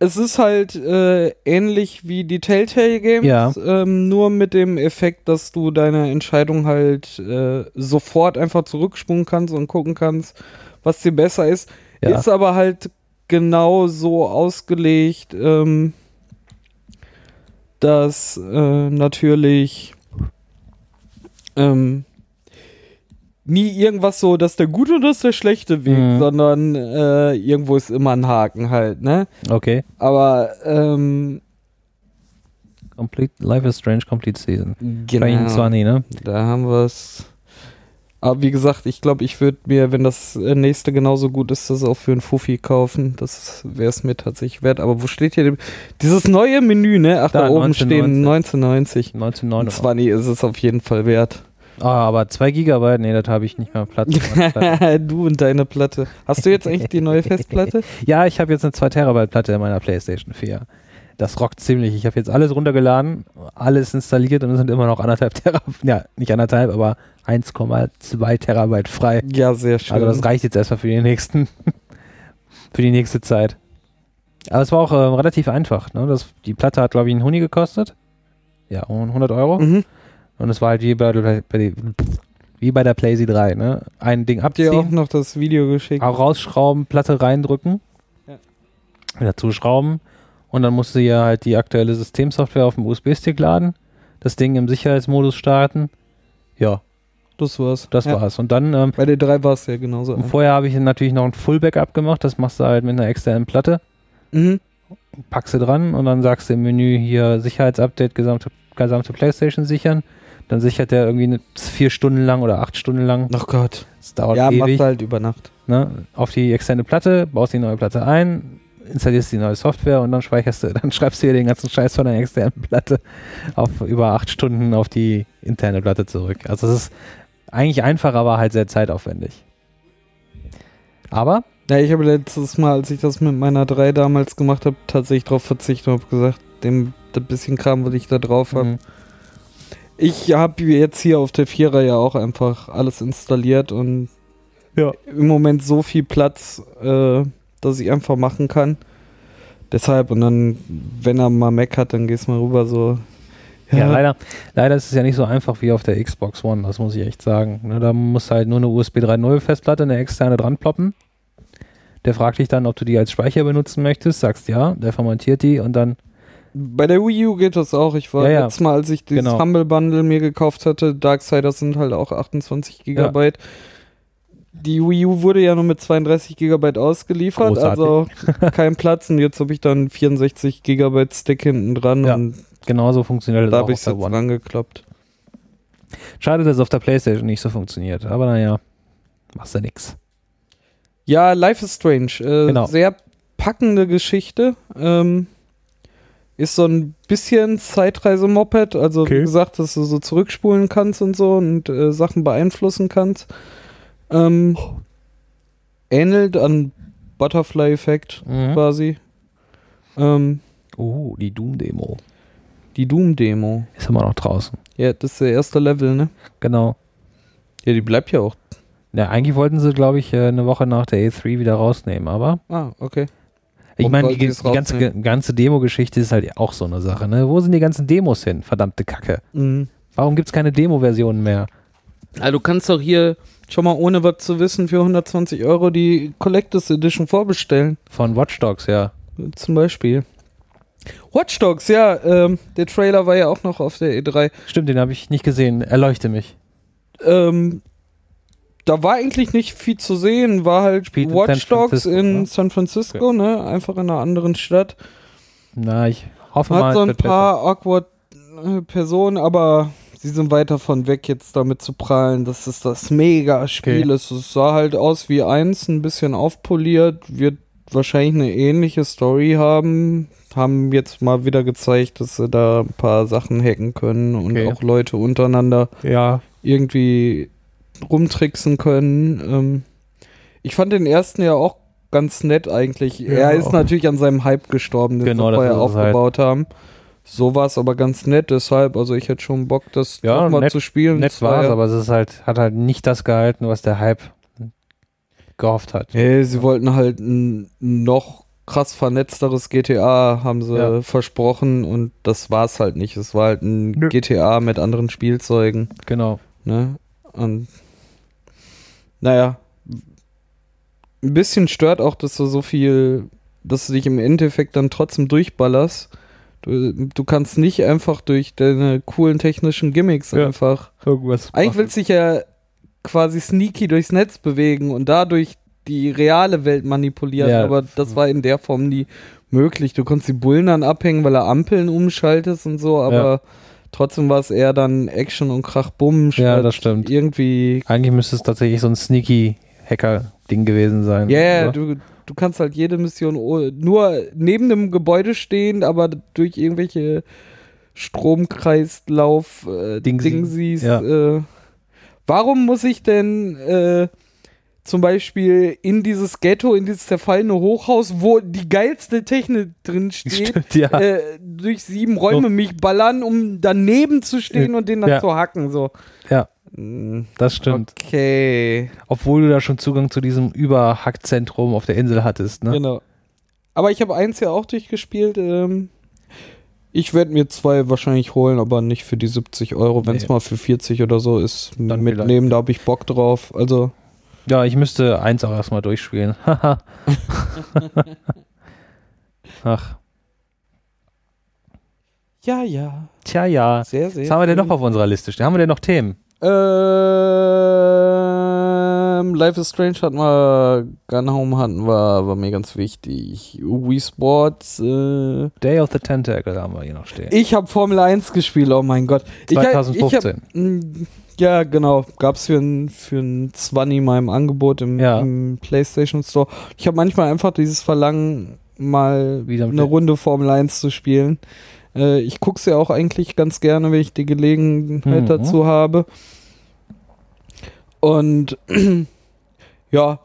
Es ist halt äh, ähnlich wie die Telltale Games, Ja. ähm, nur mit dem Effekt, dass du deine Entscheidung halt äh, sofort einfach zurückspulen kannst und gucken kannst, was dir besser ist. Ja. Ist aber halt genau so ausgelegt, ähm, dass äh, natürlich ähm, nie irgendwas so, dass der gute und das der schlechte Weg, Mhm. sondern äh, irgendwo ist immer ein Haken halt, ne? Okay. Aber ähm, Complete, Life is Strange Complete Season. genau, 23, ne? da haben wir es. Aber wie gesagt, ich glaube, ich würde mir, wenn das äh, nächste genauso gut ist, das auch für einen Fuffi kaufen. Das wäre es mir tatsächlich wert. Aber wo steht hier dieses neue Menü, ne? Ach, da, Da, oben stehen 1990. 1999. 20 ist es auf jeden Fall wert. Ah, aber 2 Gigabyte, nee, das habe ich nicht mehr Platz. du und deine Platte. Hast du jetzt eigentlich die neue Festplatte? ja, ich habe jetzt eine 2 Terabyte Platte in meiner PlayStation 4. Das rockt ziemlich. Ich habe jetzt alles runtergeladen, alles installiert und es sind immer noch anderthalb Terabyte, ja, nicht anderthalb, aber 1,2 Terabyte frei. Ja, sehr schön. Also das reicht jetzt erstmal für die nächsten, für die nächste Zeit. Aber es war auch ähm, relativ einfach. Ne? Das, die Platte hat, glaube ich, einen Huni gekostet. Ja, um 100 Euro. mhm. Und es war halt wie bei, der- bei, wie bei der PlayZ 3. Ne? Ein Ding Habt ihr auch abziehen, noch das Video geschickt? auch rausschrauben, Platte reindrücken, Ja. wieder zuschrauben und dann musste ja halt die aktuelle Systemsoftware auf dem USB-Stick laden, das Ding im Sicherheitsmodus starten. Ja, Das war's. das ja. war's. Und dann ähm, Bei der 3 war es ja genauso. Und vorher habe ich natürlich noch ein Full-Backup gemacht. Das machst du halt mit einer externen Platte. Mhm. Packst du dran und dann sagst du im Menü hier Sicherheitsupdate, gesamte, gesamte Playstation sichern. Dann sichert der irgendwie vier Stunden lang oder acht Stunden lang. Ach Gott. Das dauert Ja, ewig. machst halt über Nacht. Ne? Auf die externe Platte, baust die neue Platte ein, installierst die neue Software und dann speicherst du, dann schreibst du dir den ganzen Scheiß von der externen Platte auf über acht Stunden auf die interne Platte zurück. Also es ist eigentlich einfach, aber halt sehr zeitaufwendig. Aber Ja, ich habe letztes Mal, als ich das mit meiner 3 damals gemacht habe, tatsächlich darauf verzichtet und habe gesagt, dem das bisschen Kram, was ich da drauf habe. mhm. Ich habe jetzt hier auf der 4er ja auch einfach alles installiert und Ja. im Moment so viel Platz, äh, dass ich einfach machen kann. Deshalb, und dann, wenn er mal Mac hat, dann gehst mal rüber so. Ja, leider, leider ist es ja nicht so einfach wie auf der Xbox One, das muss ich echt sagen. Ne, da muss halt nur eine USB 3.0 Festplatte, eine externe dran ploppen. Der fragt dich dann, ob du die als Speicher benutzen möchtest, sagst ja, der formatiert die und dann, Bei der Wii U geht das auch. Ich war Ja, ja. letztes Mal, als ich dieses Genau. Humble Bundle mir gekauft hatte, Darksiders sind halt auch 28 Gigabyte. Die Wii U wurde ja nur mit 32 Gigabyte ausgeliefert, Großartig. also kein Platz. Und jetzt habe ich dann 64 Gigabyte Stick hinten dran Ja, und genauso funktioniert das da auch habe ich es jetzt One. rangekloppt. Schade, dass es auf der Playstation nicht so funktioniert, aber naja, machst du nix. Ja, Life is Strange. Äh, Genau. Sehr packende Geschichte. Ähm, ist so ein bisschen Zeitreise-Moped. Also, Okay. wie gesagt, dass du so zurückspulen kannst und so und äh, Sachen beeinflussen kannst. Ähm, ähnelt an Butterfly-Effekt Mhm. quasi. Ähm, Oh, die Doom-Demo. Die Doom-Demo. Ist immer noch draußen. Ja, das ist der erste Level, ne? Genau. Ja, die bleibt ja auch. Ja, eigentlich wollten sie, glaube ich, äh, eine Woche nach der E3 wieder rausnehmen, aber Ah, okay. Ich meine, die, die ganze, ganze Demo-Geschichte ist halt auch so eine Sache, ne? Wo sind die ganzen Demos hin? Verdammte Kacke. Mhm. Warum gibt es keine Demo-Versionen mehr? Also du kannst doch hier schon mal ohne was zu wissen für 120 Euro die Collectors Edition vorbestellen. Von Watch Dogs, ja. Zum Beispiel. Watch Dogs, ja, ähm, der Trailer war ja auch noch auf der E3. Stimmt, den habe ich nicht gesehen. Erleuchte mich. Ähm, da war eigentlich nicht viel zu sehen, war halt Spielt in Watch San Dogs Francisco, in ne? San Francisco, ne? Einfach in einer anderen Stadt. Na, ich hoffe mal, Hat so ein paar awkward äh, Personen, aber sie sind weit davon weg, jetzt damit zu prallen, dass es das Mega-Spiel Okay. ist. Es sah halt aus wie eins, ein bisschen aufpoliert, wird wahrscheinlich eine ähnliche Story haben. Haben jetzt mal wieder gezeigt, dass sie da ein paar Sachen hacken können und Okay. auch Leute untereinander besser. Ja, irgendwie rumtricksen können. Ähm, ich fand den ersten ja auch ganz nett eigentlich. Ja, er ist natürlich an seinem Hype gestorben, den Genau, sie vorher halt. aufgebaut haben. So war es aber ganz nett, deshalb, also ich hätte schon Bock, das Ja, mal nett- zu spielen. nett Das war es, aber es ist halt, hat halt nicht das gehalten, was der Hype gehofft hat. Hey, sie wollten halt ein noch krass vernetzteres GTA, haben sie Ja. versprochen und das war es halt nicht. Es war halt ein Nö. GTA mit anderen Spielzeugen. Genau. Ne? Und naja, ein bisschen stört auch, dass du so viel, dass du dich im Endeffekt dann trotzdem durchballerst. Du, du kannst nicht einfach durch deine coolen technischen Gimmicks Ja. einfach. Irgendwas. Eigentlich willst du dich ja quasi sneaky durchs Netz bewegen und dadurch die reale Welt manipulieren, Ja. aber das war in der Form nie möglich. Du konntest die Bullen dann abhängen, weil er Ampeln umschaltest und so, aber Ja. Trotzdem war es eher dann Action und Krach-Bumm. Ja, das stimmt. Irgendwie. Eigentlich müsste es tatsächlich so ein sneaky Hacker-Ding gewesen sein. Ja, yeah, du, du kannst halt jede Mission nur neben dem Gebäude stehen, aber durch irgendwelche Stromkreislauf äh, Dingsi. Dingsies. Ja. Äh, warum muss ich denn äh, zum Beispiel in dieses Ghetto, in dieses zerfallene Hochhaus, wo die geilste Technik drin steht, Stimmt, ja. äh, durch sieben Räume mich ballern, um daneben zu stehen und den dann Ja. zu hacken? So. Ja. Mm, Das stimmt. Okay. Obwohl du da schon Zugang zu diesem Überhackzentrum auf der Insel hattest, ne? Genau. Aber ich habe eins ja auch durchgespielt. Ähm, ich werde mir zwei wahrscheinlich holen, aber nicht für die 70 Euro. Wenn es Nee. mal für 40 oder so ist, Dann mitnehmen, da habe ich Bock drauf. Also, Ja, ich müsste eins auch erstmal durchspielen. Ach. ja, ja. Tja, ja. Sehr, sehr. Was haben wir denn noch auf unserer Liste stehen? Haben wir denn noch Themen? Ähm, Life is Strange hatten wir, Gun Home hatten wir, war mir ganz wichtig. Wii Sports, äh, Day of the Tentacle haben wir hier noch stehen. ich habe Formel 1 gespielt, oh mein Gott. Ich, hab- Ich 2015. hab, ja, genau. Gab's für ein, für ein 20 mal im Angebot im, Ja. im PlayStation Store. Ich habe manchmal einfach dieses Verlangen, mal eine Runde Formel 1 zu spielen. Äh, ich guck's ja auch eigentlich ganz gerne, wenn ich die Gelegenheit Mhm. dazu habe. Und ja,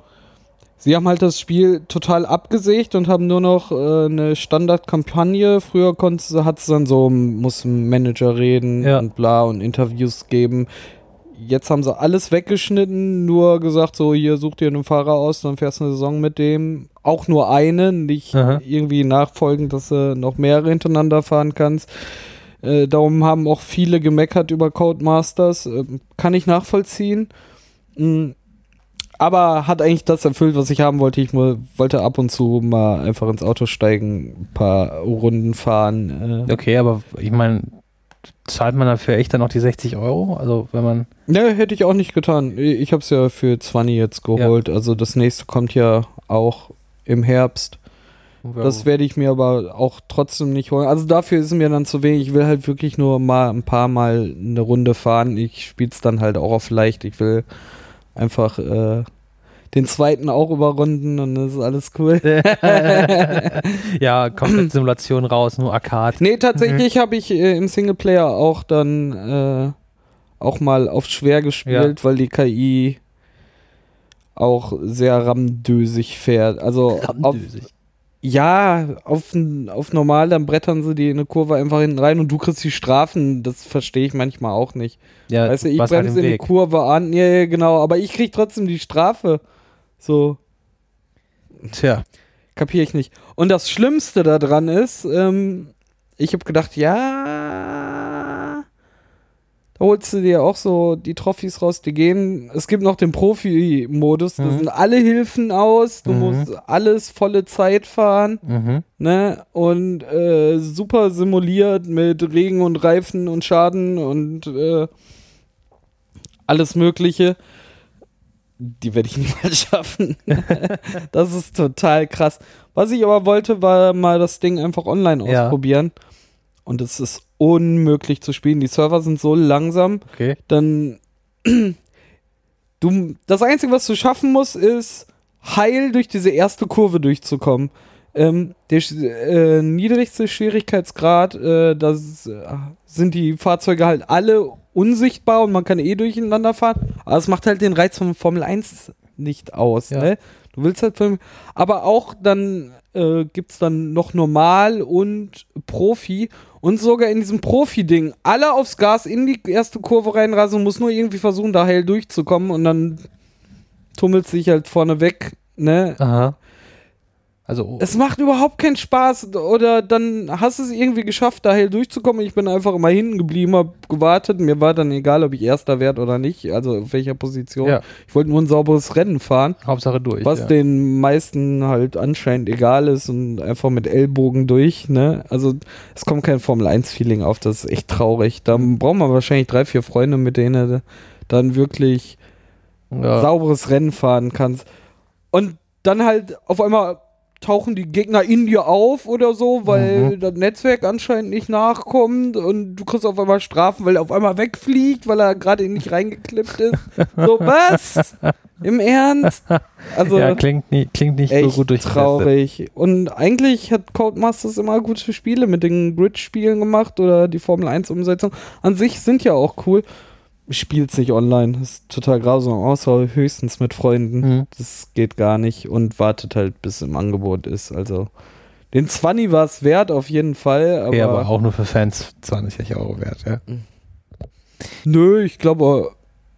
sie haben halt das Spiel total abgesägt und haben nur noch äh, eine Standardkampagne. Früher konntest du, hat's dann so, muss ein Manager reden Ja. und bla und Interviews geben. Jetzt haben sie alles weggeschnitten, nur gesagt, so hier such dir einen Fahrer aus, dann fährst du eine Saison mit dem. Auch nur eine, nicht Aha. irgendwie nachfolgend, dass du noch mehrere hintereinander fahren kannst. Äh, darum haben auch viele gemeckert über Codemasters. Äh, kann ich nachvollziehen. Mm, aber hat eigentlich das erfüllt, was ich haben wollte. Ich wollte ab und zu mal einfach ins Auto steigen, ein paar Runden fahren. Äh. Okay, aber ich meine, zahlt man dafür echt dann noch die 60 Euro? Also wenn man. Ne, hätte ich auch nicht getan. Ich habe es ja für 20 jetzt geholt. Also das nächste kommt ja auch im Herbst. Das werde ich mir aber auch trotzdem nicht holen. Also dafür ist mir dann zu wenig. Ich will halt wirklich nur mal ein paar Mal eine Runde fahren. Ich spiele es dann halt auch auf leicht. Ich will einfach äh, den zweiten auch überrunden und das ist alles cool. ja, komplett Simulation raus, nur Arcade. nee, tatsächlich habe ich äh, im Singleplayer auch dann äh, auch mal auf schwer gespielt, weil die KI auch sehr ramdösig fährt. Also auf, Ramdösig. Ja, auf, auf normal, dann brettern sie die in eine Kurve einfach hinten rein und du kriegst die Strafen. Das verstehe ich manchmal auch nicht. Ja, weißt du, ich halt bremse im in die. Kurve an. Ja, ja, genau. Aber ich krieg trotzdem die Strafe. So, Tja. kapiere ich nicht. Und das Schlimmste daran ist, ähm, ich habe gedacht, ja, da holst du dir auch so die Trophys raus, die gehen. Es gibt noch den Profi-Modus, da Mhm. sind alle Hilfen aus, du Mhm. musst alles volle Zeit fahren, Mhm. ne? Und äh, super simuliert mit Regen und Reifen und Schaden und äh, alles Mögliche. Die werde ich niemals schaffen. das ist total krass. Was ich aber wollte, war mal das Ding einfach online Ja. ausprobieren. Und es ist unmöglich zu spielen. Die Server sind so langsam, Okay. dann du das Einzige, was du schaffen musst, ist heil durch diese erste Kurve durchzukommen. Ähm, der äh, niedrigste Schwierigkeitsgrad, äh, das äh, sind die Fahrzeuge halt alle unsichtbar und man kann eh durcheinander fahren. Aber es macht halt den Reiz von Formel 1 nicht aus. Ja. Ne? Du willst halt aber auch dann äh, gibt es dann noch normal und Profi und sogar in diesem Profi-Ding alle aufs Gas in die erste Kurve reinrasen und muss nur irgendwie versuchen, da heil durchzukommen und dann tummelt sich halt vorne weg, ne? Aha. Also, Es macht überhaupt keinen Spaß oder dann hast du es irgendwie geschafft, da heil durchzukommen. Ich bin einfach immer hinten geblieben, hab gewartet. Mir war dann egal, ob ich Erster werde oder nicht, also auf welcher Position. Ja. Ich wollte nur ein sauberes Rennen fahren. Hauptsache durch. Was ja. den meisten halt anscheinend egal ist und einfach mit Ellbogen durch, ne? Also es kommt kein Formel-1-Feeling auf, das ist echt traurig. Da braucht man wahrscheinlich drei, vier Freunde, mit denen du dann wirklich ja. sauberes Rennen fahren kannst. Und dann halt auf einmal tauchen die Gegner in dir auf oder so, weil Mhm. das Netzwerk anscheinend nicht nachkommt und du kriegst auf einmal Strafen, weil er auf einmal wegfliegt, weil er gerade nicht reingeklippt ist. So, was? Im Ernst? Also, ja, klingt, nie, klingt nicht so gut durchgetestet. traurig. Und eigentlich hat Codemasters immer gute Spiele mit den Grid-Spielen gemacht oder die Formel 1-Umsetzung. An sich sind ja auch cool. Spielt nicht online. Ist total grausam, außer höchstens mit Freunden. Mhm. Das geht gar nicht und wartet halt, bis es im Angebot ist. Also, den 20 war es wert, auf jeden Fall. Aber, Okay, aber auch nur für Fans 20 Euro wert, ja. nö, ich glaube,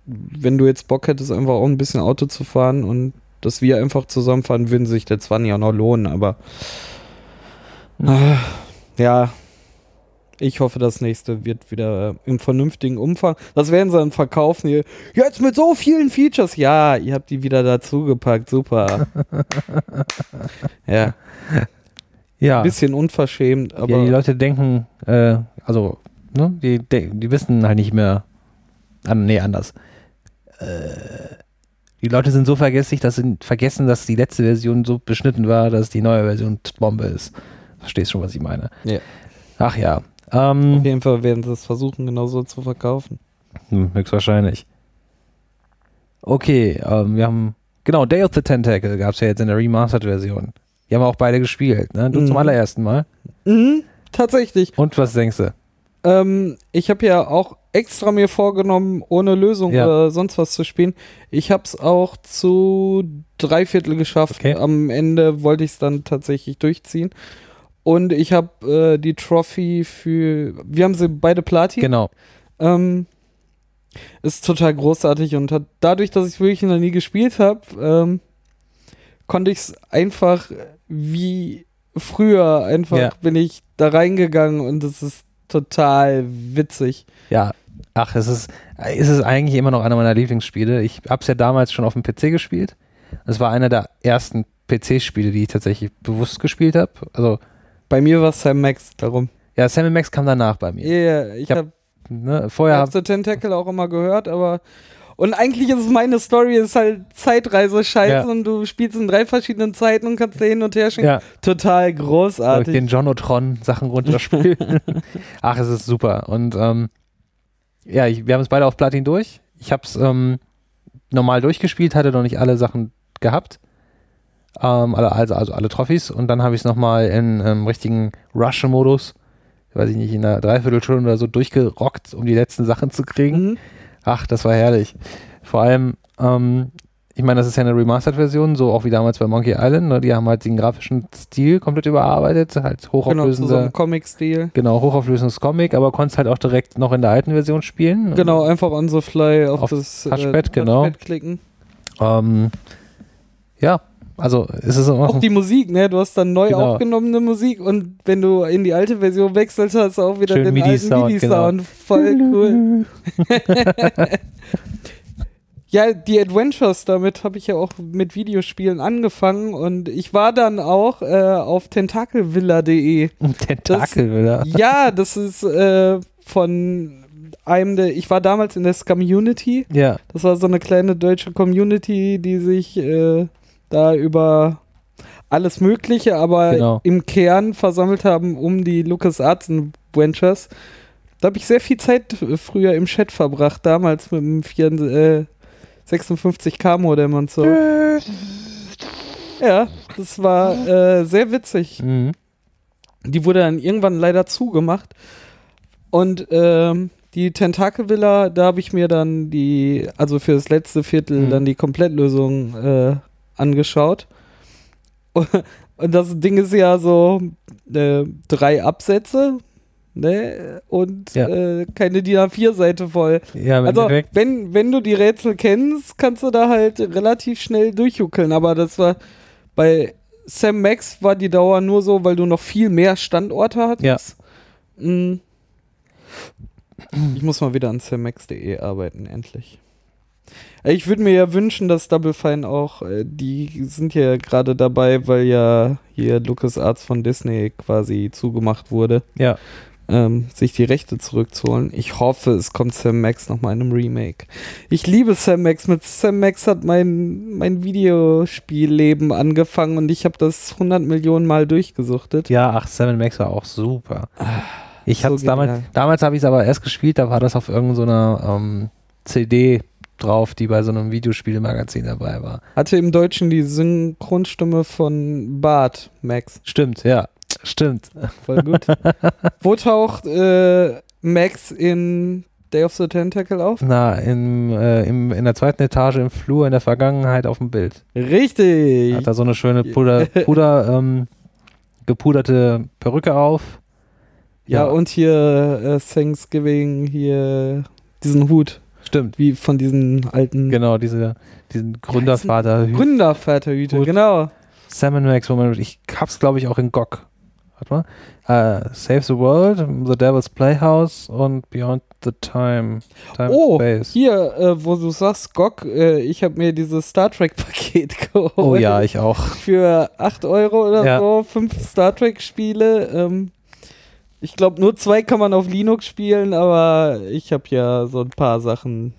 wenn du jetzt Bock hättest, einfach auch ein bisschen Auto zu fahren und dass wir einfach zusammenfahren, würden sich der 20 auch noch lohnen. Aber Ah, ja, ich hoffe, das nächste wird wieder äh, im vernünftigen Umfang. Das werden sie dann verkaufen hier. Jetzt mit so vielen Features. Ja, ihr habt die wieder dazugepackt. Super. ja, Ja, bisschen unverschämt, aber ja die Leute denken, äh, also, ne, die, die wissen halt nicht mehr, an, nee, anders. Äh, die Leute sind so vergesslich, dass sie vergessen, dass die letzte Version so beschnitten war, dass die neue Version Bombe ist. Verstehst schon, was ich meine? Ja. Ach ja. Ähm, auf jeden Fall werden sie es versuchen, genauso zu verkaufen. Hm, höchstwahrscheinlich. Okay, ähm, wir haben, genau, Day of the Tentacle gab es ja jetzt in der Remastered-Version. Die haben wir auch beide gespielt, ne? Du Mhm. zum allerersten Mal. Mhm, tatsächlich. Und was denkst du? Ähm, ich habe ja auch extra mir vorgenommen, ohne Lösung Ja. oder sonst was zu spielen. Ich habe es auch zu drei Viertel geschafft. Okay. Am Ende wollte ich es dann tatsächlich durchziehen. Und ich habe äh, die Trophy für. Wir haben sie beide Platin. Genau. Ähm, ist total großartig und hat dadurch, dass ich wirklich noch nie gespielt habe, ähm, konnte ich es einfach wie früher einfach Ja. bin ich da reingegangen und es ist total witzig. Ja. Ach, es ist, es ist eigentlich immer noch einer meiner Lieblingsspiele. Ich habe es ja damals schon auf dem PC gespielt. Es war einer der ersten PC-Spiele, die ich tatsächlich bewusst gespielt habe. Also, Bei mir war es Sam Max darum. ja, Sam Max kam danach bei Ja, mir. yeah, ich hab- habe Ne? Vorher hab The Tentacle auch immer gehört, aber und eigentlich ist es meine Story, ist halt Zeitreise-Scheiße Ja. und du spielst in drei verschiedenen Zeiten und kannst da hin und her schicken. ja, Total ich großartig. den Jonotron Sachen runterspielen. Ach, es ist super. Und ähm, ja, ich, wir haben es beide auf Platin durch. Ich habe es ähm, normal durchgespielt, hatte noch nicht alle Sachen gehabt. Ähm, also, also alle Trophys. Und dann habe ich es nochmal in ähm, richtigen Rush-Modus, weiß ich nicht, in einer Dreiviertelstunde oder so durchgerockt, um die letzten Sachen zu kriegen. Mhm. Ach, das war herrlich. Vor allem, ähm, ich meine, das ist ja eine Remastered-Version, so auch wie damals bei Monkey Island. Ne? Die haben halt den grafischen Stil komplett überarbeitet, halt Genau, hochauflösender, so einem Comic-Stil. genau, hochauflösendes Comic, aber konntest halt auch direkt noch in der alten Version spielen. Genau, einfach on the fly auf, Auf das Touchpad, genau. Touchpad klicken. Ähm, ja, also es ist auch, Auch die Musik, ne? Du hast dann neu Genau. aufgenommene Musik und wenn du in die alte Version wechselst, hast du auch wieder Schön den MIDI-Sound, alten MIDI-Sound. Voll cool. Ja, die Adventures, damit habe ich ja auch mit Videospielen angefangen und ich war dann auch äh, auf tentakelvilla.de. Tentakel wieder. Ja, das ist äh, von einem der, ich war damals in der Scum-Unity. Ja, Das war so eine kleine deutsche Community, die sich äh, da über alles Mögliche, aber Genau. im Kern versammelt haben um die LucasArts Adventures. Da habe ich sehr viel Zeit früher im Chat verbracht, damals mit dem 4, äh, 56K Modem und so. Ja, das war äh, sehr witzig. mhm. Die wurde dann irgendwann leider zugemacht. Und ähm, die Tentakelvilla, da habe ich mir dann die, also für das letzte Viertel, Mhm. dann die Komplettlösung äh, angeschaut. Und das Ding ist ja so äh, drei Absätze ne? und Ja. äh, keine DIN A4-Seite voll. ja, Also, wenn, wenn du die Rätsel kennst, kannst du da halt relativ schnell durchjuckeln. Aber das war bei Sam Max war die Dauer nur so, weil du noch viel mehr Standorte hattest. Mm. Ich muss mal wieder an sammax.de arbeiten, endlich. Ich würde mir ja wünschen, dass Double Fine auch, äh, die sind ja gerade dabei, weil ja hier LucasArts von Disney quasi zugemacht wurde Ja, ähm, sich die Rechte zurückzuholen. Ich hoffe, es kommt Sam Max nochmal in einem Remake. Ich liebe Sam Max. Mit Sam Max hat mein, mein Videospielleben angefangen und ich habe das 100 Millionen Mal durchgesuchtet. ja, ach, Seven Max war auch super. Ich so hatte damals, damals habe ich es aber erst gespielt, da war das auf irgendeiner ähm, CD drauf, die bei so einem Videospielmagazin dabei war. Hatte im Deutschen die Synchronstimme von Bart Max. Stimmt, ja, stimmt. Voll gut. Wo taucht äh, Max in Day of the Tentacle auf? Na, im, äh, im, in der zweiten Etage im Flur in der Vergangenheit auf dem Bild. Richtig. Hat da so eine schöne Puder, Puder ähm, gepuderte Perücke auf. ja, und hier äh, Thanksgiving, hier diesen Hut, Stimmt, wie von diesen alten genau, diese, diesen Gründervater. Gründervaterhüte, genau. Salmon Max, wo man, ich hab's glaube ich auch in GOG. Warte mal. Äh, Save the World, The Devil's Playhouse und Beyond the Time. Time Oh, Space. hier, äh, wo du sagst, GOG, äh, ich habe mir dieses Star Trek-Paket geholt. Oh ja, ich auch. Für 8 Euro oder Ja. so, fünf Star Trek-Spiele. Ähm, ich glaube, nur zwei kann man auf Linux spielen, aber ich habe ja so ein paar Sachen,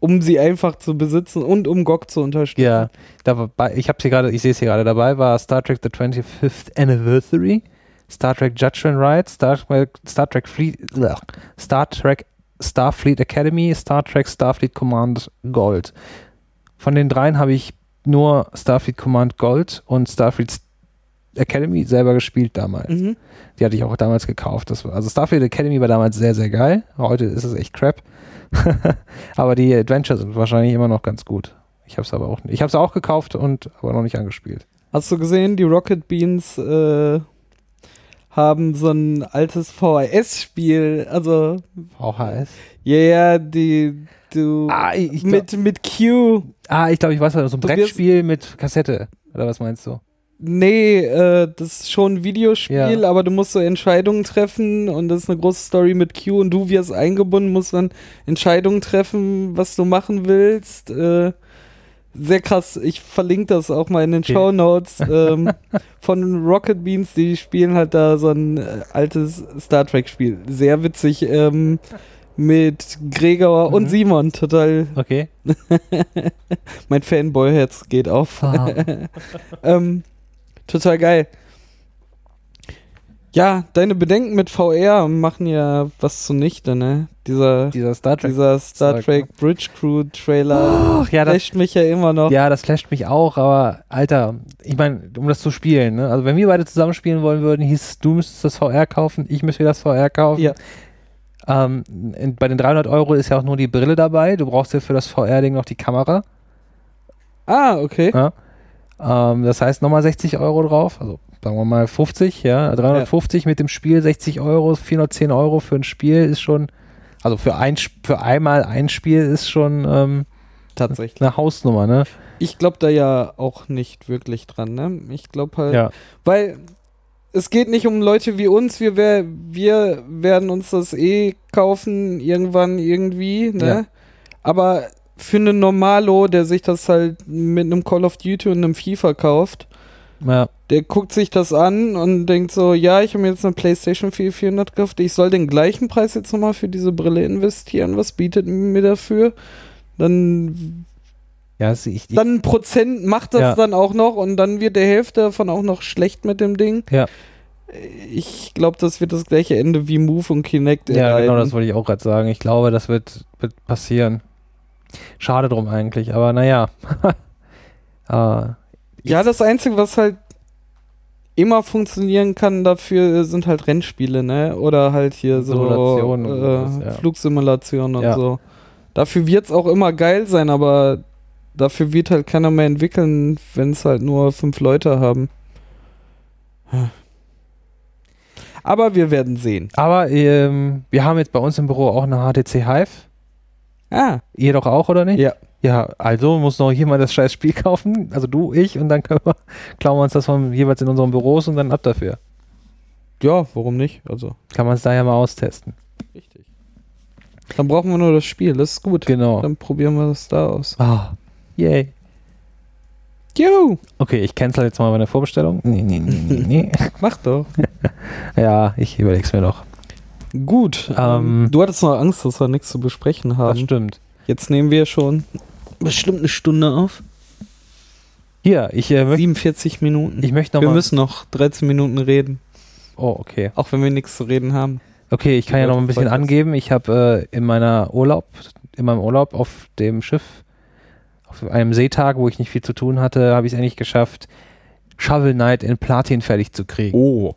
um sie einfach zu besitzen und um GOG zu unterstützen. Ja, da war bei, ich hab's hier gerade, ich sehe es hier gerade dabei, war Star Trek The 25th Anniversary, Star Trek Judgment Right, Star Trek, Star Trek Fleet, Star Trek Starfleet Academy, Star Trek Starfleet Command Gold. Von den dreien habe ich nur Starfleet Command Gold und Starfleet Academy selber gespielt damals. Mhm. Die hatte ich auch damals gekauft. Das war, also Starfleet Academy war damals sehr, sehr geil. Heute ist es echt crap. aber die Adventures sind wahrscheinlich immer noch ganz gut. Ich habe es aber auch nicht. Ich habe es auch gekauft und aber noch nicht angespielt. Hast du gesehen, die Rocket Beans äh, haben so ein altes VHS-Spiel, also VHS. ja, yeah, die du Ah, ich, ich glaub, mit mit Q. ah, ich, glaub, ich weiß was. So ein Brettspiel mit Kassette. Oder was meinst du? Nee, äh, das ist schon ein Videospiel, Ja. aber du musst so Entscheidungen treffen und das ist eine große Story mit Q und du wirst eingebunden, musst dann Entscheidungen treffen, was du machen willst. Äh, sehr krass, ich verlinke das auch mal in den Okay. Show Notes ähm, von Rocket Beans, die spielen halt da so ein äh, altes Star Trek Spiel. Sehr witzig ähm, mit Gregor Mhm. und Simon, total, Okay. mein Fanboy-Herz geht auf. Ah. Ähm, total geil. Ja, deine Bedenken mit VR machen ja was zunichte, ne? Dieser, Dieser Star Trek. dieser Star Trek Bridge Crew Trailer Ach, ja, das, flasht mich ja immer noch. ja, das flasht mich auch, aber Alter, ich meine, um das zu spielen, ne? Also wenn wir beide zusammen spielen wollen würden, hieß es, du müsstest das VR kaufen, ich müsste das VR kaufen. Ja. Ähm, bei den 300 Euro ist ja auch nur die Brille dabei. Du brauchst ja für das VR-Ding noch die Kamera. Ah, okay. Ja. Ähm, das heißt nochmal 60 Euro drauf. Also sagen wir mal 50, ja. 350 mit dem Spiel, 60 Euro, 410 Euro für ein Spiel ist schon, also für, ein, für einmal ein Spiel ist schon ähm, Tatsächlich. eine Hausnummer, ne? Ich glaube da ja auch nicht wirklich dran, ne? Ich glaube halt, Ja. weil es geht nicht um Leute wie uns, wir, wär, wir werden uns das eh kaufen, irgendwann irgendwie, ne? Ja. Aber für einen Normalo, der sich das halt mit einem Call of Duty und einem FIFA kauft, Ja. der guckt sich das an und denkt so, ja, ich habe mir jetzt eine PlayStation 4 400 gekauft, ich soll den gleichen Preis jetzt nochmal für diese Brille investieren, was bietet mir dafür? Dann, Ja, es- ich, ich, dann ein Prozent macht das Ja. dann auch noch und dann wird der Hälfte davon auch noch schlecht mit dem Ding. Ja. Ich glaube, das wird das gleiche Ende wie Move und Kinect ja, genau, erleiden. das wollte ich auch gerade sagen. Ich glaube, das wird, wird passieren. Schade drum eigentlich, aber naja. äh, Ja, das Einzige, was halt immer funktionieren kann dafür, sind halt Rennspiele, ne? Oder halt hier so Simulationen und äh, ja. Flugsimulationen und Ja. so. Dafür wird es auch immer geil sein, aber dafür wird halt keiner mehr entwickeln, wenn es halt nur fünf Leute haben. Aber wir werden sehen. aber ähm, wir haben jetzt bei uns im Büro auch eine HTC Hive. Ah, Ihr doch auch, oder nicht? Ja. Ja, also muss noch jemand das scheiß Spiel kaufen, also du, ich, und dann können wir, klauen wir uns das von jeweils in unseren Büros und dann ab dafür. ja, warum nicht? Also, Kann man es da ja mal austesten. richtig. Dann brauchen wir nur das Spiel, das ist gut. Genau. Dann probieren wir das da aus. Ah, yay. Jo, Okay, ich cancel jetzt mal meine Vorbestellung. Nee, nee, nee, nee, nee. mach doch. ja, ich überleg's mir noch. Gut. Ähm, Ähm, du hattest noch Angst, dass wir nichts zu besprechen Das haben. stimmt. Jetzt nehmen wir schon bestimmt eine Stunde auf. Hier, ich, äh, möcht, 47 Minuten. ich möchte noch wir mal. müssen noch 13 Minuten reden, oh, okay. auch wenn wir nichts zu reden haben. Okay, ich kann ja noch ein bisschen angeben. Ich habe äh, in meiner Urlaub, in meinem Urlaub auf dem Schiff, auf einem Seetag, wo ich nicht viel zu tun hatte, habe ich es endlich geschafft, Shovel Knight in Platin fertig zu kriegen. Oh.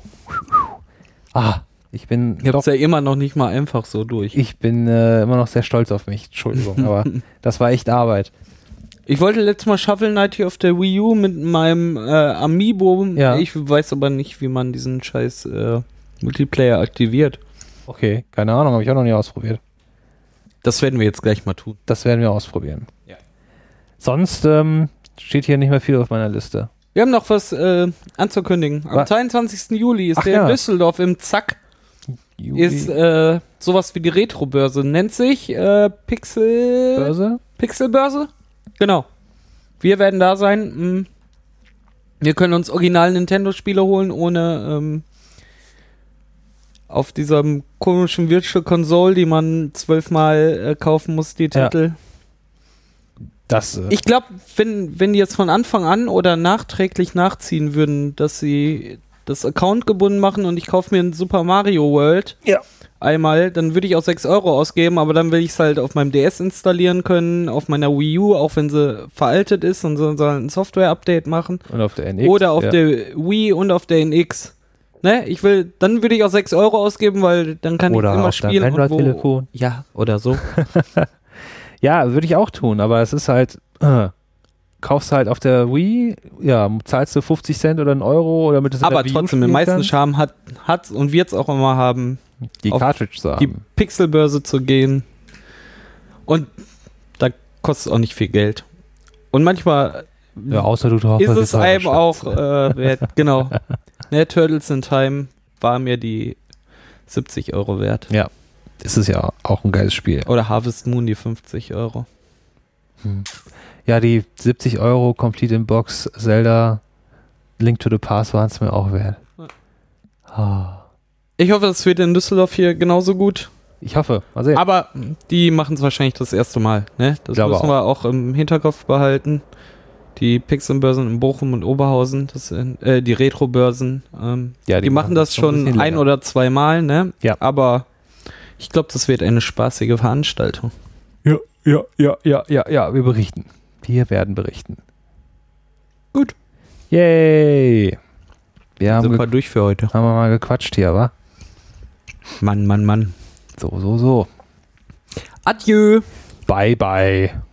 Ah, ich bin Ich hab's ja immer noch nicht mal einfach so durch. ich bin äh, immer noch sehr stolz auf mich. Entschuldigung, aber das war echt Arbeit. Ich wollte letztes Mal Shovel Knight hier auf der Wii U mit meinem äh, Amiibo. Ja. Ich weiß aber nicht, wie man diesen scheiß äh, Multiplayer aktiviert. Okay, keine Ahnung, habe ich auch noch nie ausprobiert. Das werden wir jetzt gleich mal tun. Das werden wir ausprobieren. Ja. Sonst ähm, steht hier nicht mehr viel auf meiner Liste. Wir haben noch was äh, anzukündigen. Am Was? 22. Juli ist Ach der ja. in Düsseldorf im Zack. Ist äh, sowas wie die Retro-Börse. Nennt sich äh, Pixel. Börse? Pixelbörse? Genau. Wir werden da sein. mm. Wir können uns original Nintendo-Spiele holen, ohne ähm, auf diesem komischen Virtual Console, die man zwölfmal äh, kaufen muss, die Ja. Titel. Das, äh, Ich glaube, wenn, wenn die jetzt von Anfang an oder nachträglich nachziehen würden, dass sie das Account gebunden machen und ich kaufe mir ein Super Mario World Ja. einmal, dann würde ich auch 6 Euro ausgeben, aber dann will ich es halt auf meinem DS installieren können, auf meiner Wii U, auch wenn sie veraltet ist und so ein Software-Update machen. und auf der NX. oder auf ja. der Wii und auf der NX. Ne, ich will, dann würde ich auch 6 Euro ausgeben, weil dann kann Oder ich immer auf spielen. und wo- Android-Telefon. Ja, oder so. Ja, würde ich auch tun, aber es ist halt, äh, kaufst du halt auf der Wii, ja, zahlst du 50 Cent oder einen Euro oder mit das aber trotzdem, den meisten Charme hat hat's und wird's auch immer haben, die Cartridge zu die haben. Pixelbörse zu gehen. Und da kostet es auch nicht viel Geld. Und manchmal Ja, außer du drauf ist es einem auch äh, wert. Genau. ne, Turtles in Time war mir die 70 Euro wert. Ja, ist es ja auch ein geiles Spiel. Oder Harvest Moon die 50 Euro. Ja, die 70 Euro Complete in Box Zelda Link to the Past waren es mir auch wert. Ah, Ich hoffe, es wird in Düsseldorf hier genauso gut. ich hoffe. Mal sehen. Aber die machen es wahrscheinlich das erste Mal. Ne? Das Glaube müssen wir auch im Hinterkopf behalten. Die Pixelbörsen in Bochum und Oberhausen, das sind äh, die Retro-Börsen. Ähm, Ja, die, machen das ein schon ein länger. oder zweimal, ne? Ja. Aber ich glaube, das wird eine spaßige Veranstaltung. Ja, ja, ja, ja, ja, ja, wir berichten. Wir werden berichten. Gut. Yay! Wir haben, Super durch für heute. haben wir mal gequatscht hier, wa? Mann, Mann, Mann. So, so, so. Adieu. Bye, bye.